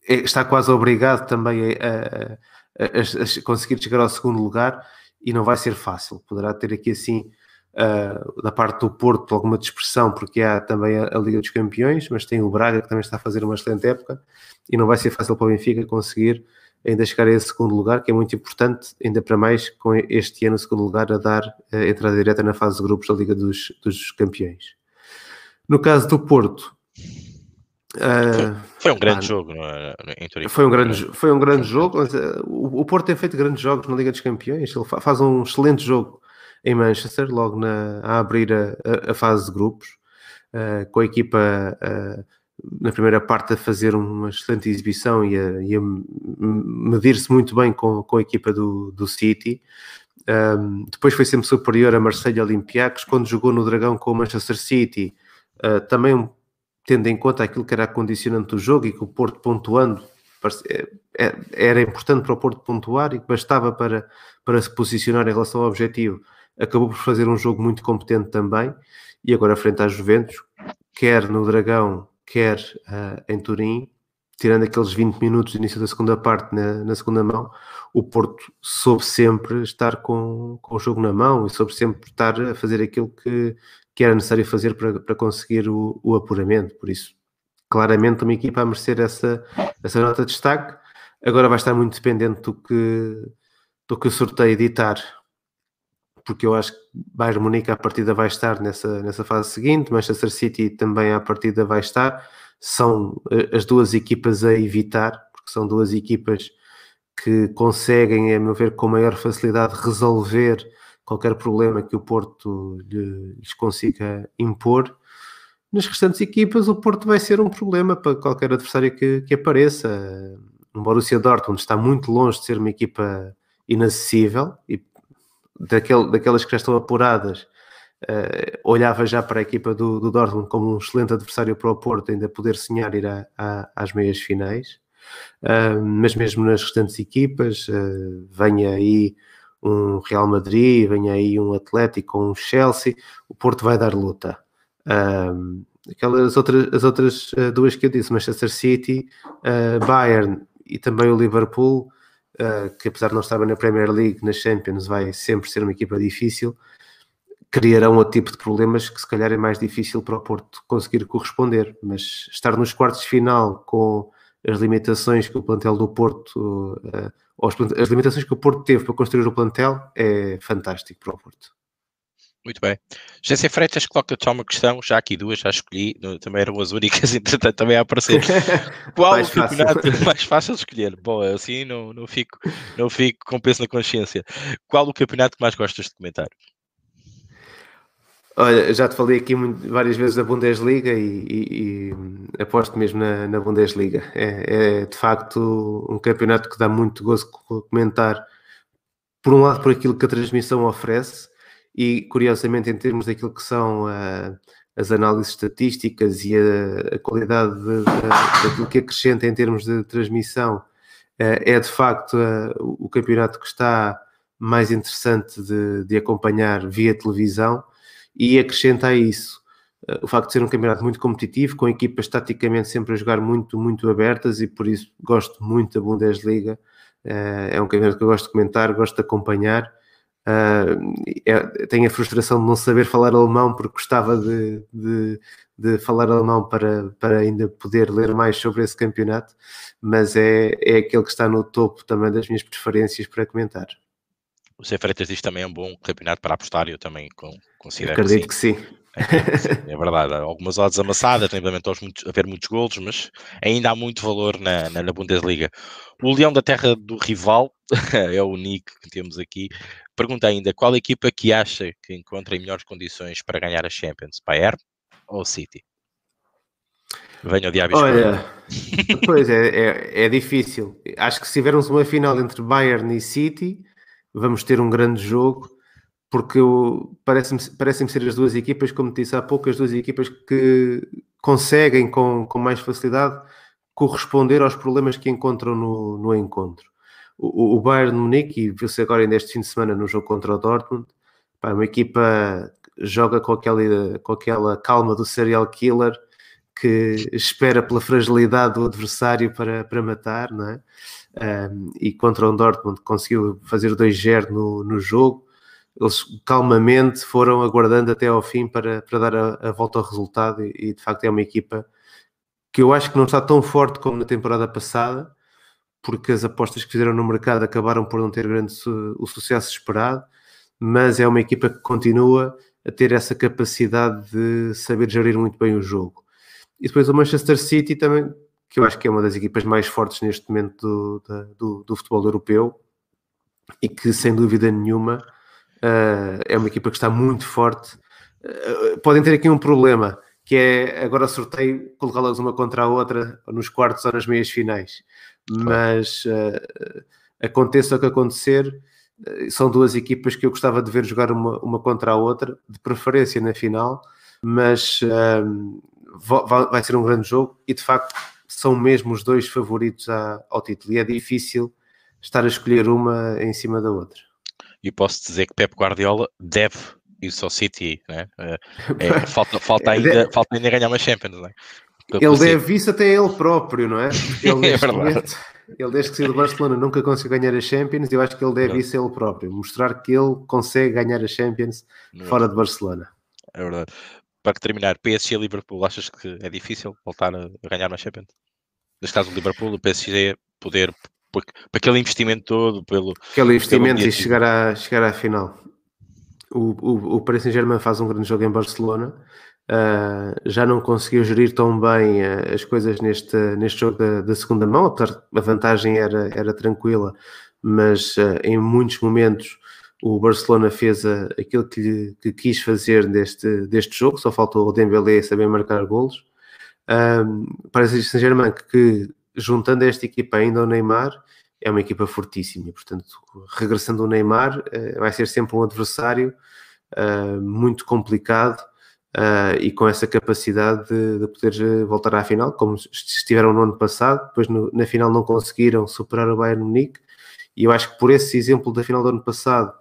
é, está quase obrigado também a, a, a, conseguir chegar ao segundo lugar e não vai ser fácil. Poderá ter aqui assim uh, da parte do Porto alguma dispersão, porque há também a, a, Liga dos Campeões, mas tem o Braga que também está a fazer uma excelente época e não vai ser fácil para o Benfica conseguir ainda chegar a esse segundo lugar, que é muito importante, ainda para mais com este ano segundo lugar a dar a entrada direta na fase de grupos da Liga dos, dos Campeões. No caso do Porto, Uh, foi um grande ah, jogo é? em Turim. Foi um grande, foi um grande jogo. Mas, uh, o, o, Porto tem feito grandes jogos na Liga dos Campeões. Ele faz um excelente jogo em Manchester, logo na, a abrir a, a, a fase de grupos, uh, com a equipa na primeira parte a fazer uma excelente exibição e a, a medir-se muito bem com, com a equipa do, do City. Um, depois foi sempre superior a Marseille Olympiacos, quando jogou no Dragão com o Manchester City, uh, também tendo em conta aquilo que era a condicionante do jogo e que o Porto pontuando é, é, era importante para o Porto pontuar e que bastava para, para se posicionar em relação ao objetivo. Acabou por fazer um jogo muito competente também e agora frente à Juventus, quer no Dragão, quer uh, em Turim, tirando aqueles 20 minutos de início da segunda parte na, na, segunda mão, o Porto soube sempre estar com, com o jogo na mão e soube sempre estar a fazer aquilo que, que era necessário fazer para, para conseguir o, o apuramento. Por isso, claramente, uma equipa a merecer essa, essa nota de destaque. Agora vai estar muito dependente do que, do que o sorteio editar porque eu acho que Bayern Munique à partida vai estar nessa, nessa fase seguinte, Manchester City também à partida vai estar, são eh, as duas equipas a evitar, porque são duas equipas que conseguem, a meu ver, com maior facilidade resolver qualquer problema que o Porto lhes consiga impor. Nas restantes equipas, o Porto vai ser um problema para qualquer adversário que, que apareça. O Borussia Dortmund está muito longe de ser uma equipa inacessível e daquele, daquelas que já estão apuradas, uh, olhava já para a equipa do, do, Dortmund como um excelente adversário para o Porto, ainda poder sonhar ir a, a, às meias finais. Uh, mas mesmo nas restantes equipas, uh, venha aí um Real Madrid, venha aí um Atlético um Chelsea, o Porto vai dar luta. Aquelas outras, as outras duas que eu disse, Manchester City, Bayern e também o Liverpool, uh, que apesar de não estar na Premier League, na Champions, vai sempre ser uma equipa difícil, criarão outro tipo de problemas que se calhar é mais difícil para o Porto conseguir corresponder. Mas estar nos quartos de final com as limitações que o plantel do Porto, uh, as limitações que o Porto teve para construir o plantel, é fantástico para o Porto. Muito bem. José Freitas coloca-te só uma questão, já aqui duas, já escolhi, também eram as únicas, entretanto também a aparecer. Qual mais o campeonato fácil. mais fácil de escolher? Bom, assim não, não, fico, não fico com peso na consciência. Qual o campeonato que mais gostas de comentar? Olha, já te falei aqui muito, várias vezes da Bundesliga e, e, e aposto mesmo na, na Bundesliga. É, é, de facto um campeonato que dá muito gosto de comentar, por um lado por aquilo que a transmissão oferece e curiosamente em termos daquilo que são uh, as análises estatísticas e a, a qualidade de, de, daquilo que acrescenta em termos de transmissão, uh, é de facto uh, o campeonato que está mais interessante de, de acompanhar via televisão e acrescenta a isso o facto de ser um campeonato muito competitivo, com equipas taticamente sempre a jogar muito, muito abertas e por isso gosto muito da Bundesliga. É um campeonato que eu gosto de comentar, gosto de acompanhar. Uh, é, tenho a frustração de não saber falar alemão porque gostava de, de, de, falar alemão para, para ainda poder ler mais sobre esse campeonato, mas é, é aquele que está no topo também das minhas preferências para comentar. O C. Freitas diz também é um bom campeonato para apostar, eu também considero Acredito que sim. Que sim. É, é, verdade, algumas odds amassadas, tem muitos, haver muitos golos, mas ainda há muito valor na, na, na, Bundesliga. O Leão da Terra do Rival, é o Nick que temos aqui, pergunta ainda qual equipa que acha que encontra em melhores condições para ganhar a Champions, Bayern ou City? Venha o diabo Olha, pois é, é, é, difícil. Acho que se tivermos uma final entre Bayern e City, vamos ter um grande jogo, porque parece-me parece ser as duas equipas, como disse há pouco, as duas equipas que conseguem com, com mais facilidade corresponder aos problemas que encontram no, no encontro. O, o Bayern de Munique, e viu-se agora ainda este fim de semana no jogo contra o Dortmund, pá, uma equipa joga com aquela, com aquela calma do serial killer que espera pela fragilidade do adversário para, para matar, não é? um, e contra o Dortmund conseguiu fazer 2-0 no, no jogo. Eles calmamente foram aguardando até ao fim para, para dar a, a volta ao resultado e, e, de facto é uma equipa que eu acho que não está tão forte como na temporada passada, porque as apostas que fizeram no mercado acabaram por não ter grande su o sucesso esperado, mas é uma equipa que continua a ter essa capacidade de saber gerir muito bem o jogo. E depois o Manchester City também que eu acho que é uma das equipas mais fortes neste momento do, do, do futebol europeu e que, sem dúvida nenhuma, uh, é uma equipa que está muito forte. Uh, podem ter aqui um problema, que é agora sorteio colocá-las uma contra a outra nos quartos ou nas meias finais. Mas uh, aconteça o que acontecer, são duas equipas que eu gostava de ver jogar uma, uma contra a outra, de preferência na final, mas vai ser um grande jogo e de facto são mesmo os dois favoritos ao título e é difícil estar a escolher uma em cima da outra. E posso dizer que Pep Guardiola deve isso ao City, né? é, é, falta, falta, ainda, falta ainda ganhar uma Champions, né? Ele deve isso até ele próprio, não é? Ele, é verdade. ele desde que saiu do Barcelona nunca conseguiu ganhar a Champions e eu acho que ele deve isso a ele próprio, mostrar que ele consegue ganhar a Champions fora de Barcelona. É verdade. Para terminar, PSG Liverpool, achas que é difícil voltar a ganhar uma Champions? neste caso o Liverpool, o PSG poder, para aquele investimento todo, pelo. Aquele investimento e chegar à, chegar à final. O, o, o Paris Saint-Germain faz um grande jogo em Barcelona. Uh, já não conseguiu gerir tão bem uh, as coisas neste, neste jogo da, da, segunda mão, apesar a vantagem era, era tranquila, mas uh, em muitos momentos o Barcelona fez aquilo que, que quis fazer deste, deste jogo, só faltou o Dembélé saber marcar golos. Um, parece Saint-Germain que, juntando esta equipa ainda ao Neymar, é uma equipa fortíssima. Portanto, regressando o Neymar, vai ser sempre um adversário muito complicado uh, e com essa capacidade de, de, poder voltar à final, como estiveram no ano passado. Depois, no, na final, não conseguiram superar o Bayern Munique. E eu acho que por esse exemplo da final do ano passado,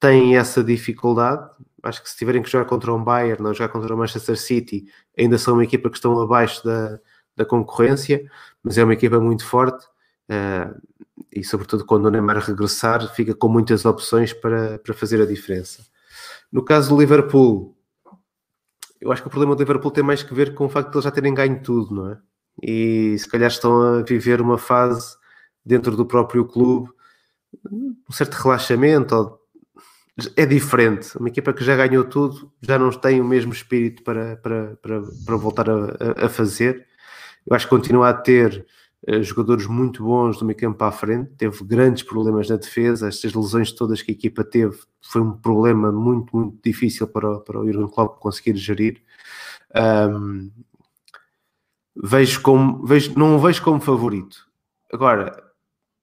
tem essa dificuldade, acho que se tiverem que jogar contra um Bayern ou jogar contra o Manchester City, ainda são uma equipa que estão abaixo da, da concorrência, mas é uma equipa muito forte uh, e, sobretudo, quando o Neymar regressar, fica com muitas opções para, para fazer a diferença. No caso do Liverpool, eu acho que o problema do Liverpool tem mais que ver com o facto de eles já terem ganho tudo, não é? E se calhar estão a viver uma fase dentro do próprio clube, um certo relaxamento ou é diferente. Uma equipa que já ganhou tudo já não tem o mesmo espírito para, para, para, para voltar a, a fazer. Eu acho que continua a ter jogadores muito bons do meio campo para a frente, teve grandes problemas na defesa, estas lesões todas que a equipa teve foi um problema muito, muito difícil para, para o Jurgen Klopp conseguir gerir. Um, vejo como, vejo, não o vejo como favorito. Agora,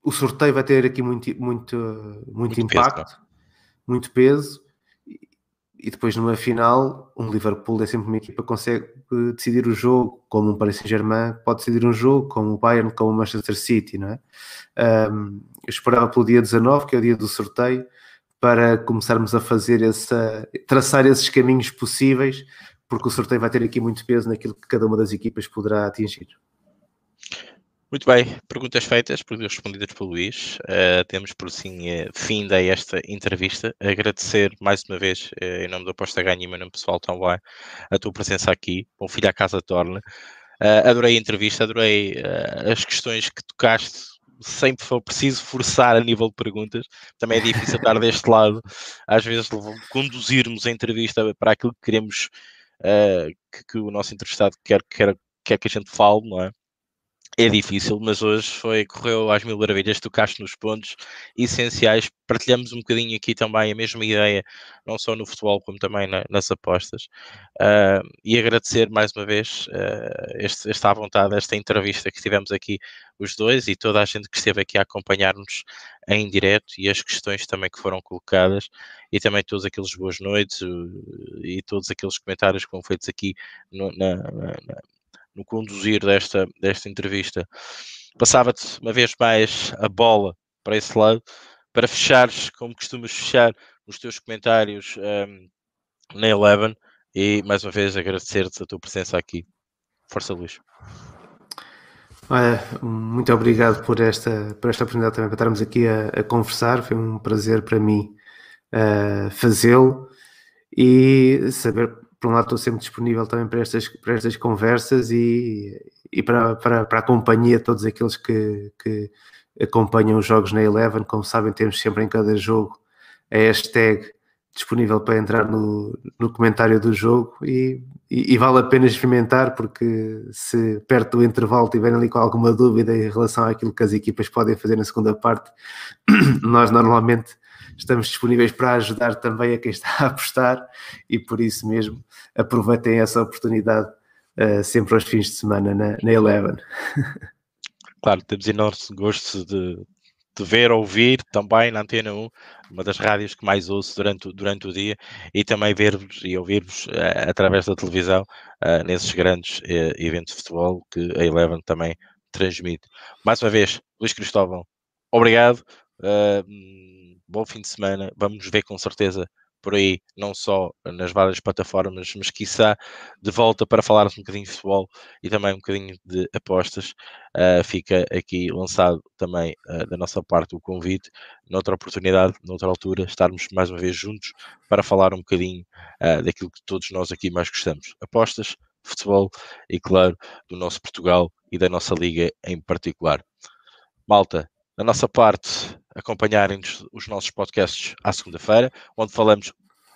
o sorteio vai ter aqui muito, muito, muito, muito impacto, peso, muito peso. E depois numa final, um Liverpool é sempre uma equipa que consegue eh, decidir o jogo, como um Paris Saint-Germain pode decidir um jogo, como o Bayern, como o Manchester City, não é? Um, eu esperava pelo dia 19, que é o dia do sorteio, para começarmos a fazer essa, traçar esses caminhos possíveis, porque o sorteio vai ter aqui muito peso naquilo que cada uma das equipas poderá atingir. Muito bem, perguntas feitas, perguntas respondidas pelo Luís. Uh, temos por sim uh, fim da esta entrevista. Agradecer mais uma vez, uh, em nome da Aposta Ganha e meu nome pessoal também, a tua presença aqui. Bom filho à casa torna. Uh, adorei a entrevista, adorei as questões que tocaste. Sempre foi preciso forçar a nível de perguntas. Também é difícil estar deste lado. Às vezes conduzirmos a entrevista para aquilo que queremos que, que, o nosso entrevistado quer, quer, quer que a gente fale, não é? É difícil, mas hoje foi, correu às mil maravilhas, tocaste nos pontos essenciais, partilhamos um bocadinho aqui também a mesma ideia, não só no futebol como também na, nas apostas, uh, e agradecer mais uma vez uh, este, esta vontade, esta entrevista que tivemos aqui os dois e toda a gente que esteve aqui a acompanhar-nos em direto e as questões também que foram colocadas. E também todos aqueles boas noites e todos aqueles comentários que foram feitos aqui no, na no conduzir desta, desta entrevista. Passava-te uma vez mais a bola para esse lado, para fechares, como costumas fechar, os teus comentários um, na Eleven e mais uma vez agradecer-te a tua presença aqui. Força, Luís. muito obrigado por esta, por esta oportunidade também para estarmos aqui a, a conversar. Foi um prazer para mim uh, fazê-lo e saber por um lado estou sempre disponível também para estas, para estas conversas e, e para, para, para a companhia de todos aqueles que, que acompanham os jogos na Eleven. Como sabem, temos sempre em cada jogo a hashtag disponível para entrar no, no comentário do jogo e, e, e, vale a pena experimentar porque se perto do intervalo tiverem ali com alguma dúvida em relação àquilo que as equipas podem fazer na segunda parte, nós normalmente estamos disponíveis para ajudar também a quem está a apostar e por isso mesmo aproveitem essa oportunidade uh, sempre aos fins de semana na, na Eleven. Claro, temos enorme gosto de, de ver, ouvir também na Antena 1, uma das rádios que mais ouço durante, durante o dia, e também ver-vos e ouvir-vos uh, através da televisão uh, nesses grandes uh, eventos de futebol que a Eleven também transmite. Mais uma vez, Luís Cristóvão, obrigado bom fim de semana. Vamos ver com certeza por aí, não só nas várias plataformas, mas quiçá de volta para falarmos um bocadinho de futebol e também um bocadinho de apostas. Uh, fica aqui lançado também uh, da nossa parte o convite, noutra oportunidade, noutra altura, estarmos mais uma vez juntos para falar um bocadinho uh, daquilo que todos nós aqui mais gostamos: apostas, futebol e, claro, do nosso Portugal e da nossa liga em particular. Malta, da nossa parte, acompanharem-nos os nossos podcasts à segunda-feira, onde falamos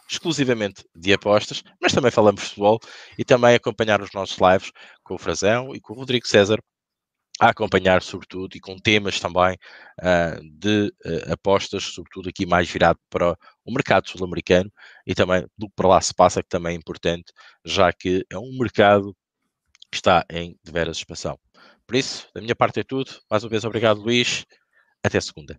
exclusivamente de apostas, mas também falamos de futebol e também acompanhar os nossos lives com o Frazão e com o Rodrigo César a acompanhar sobretudo e com temas também uh, de uh, apostas, sobretudo aqui mais virado para o mercado sul-americano e também do que para lá se passa, que também é importante, já que é um mercado que está em de veras expansão. Por isso, da minha parte é tudo. Mais uma vez, obrigado, Luís. Até segunda.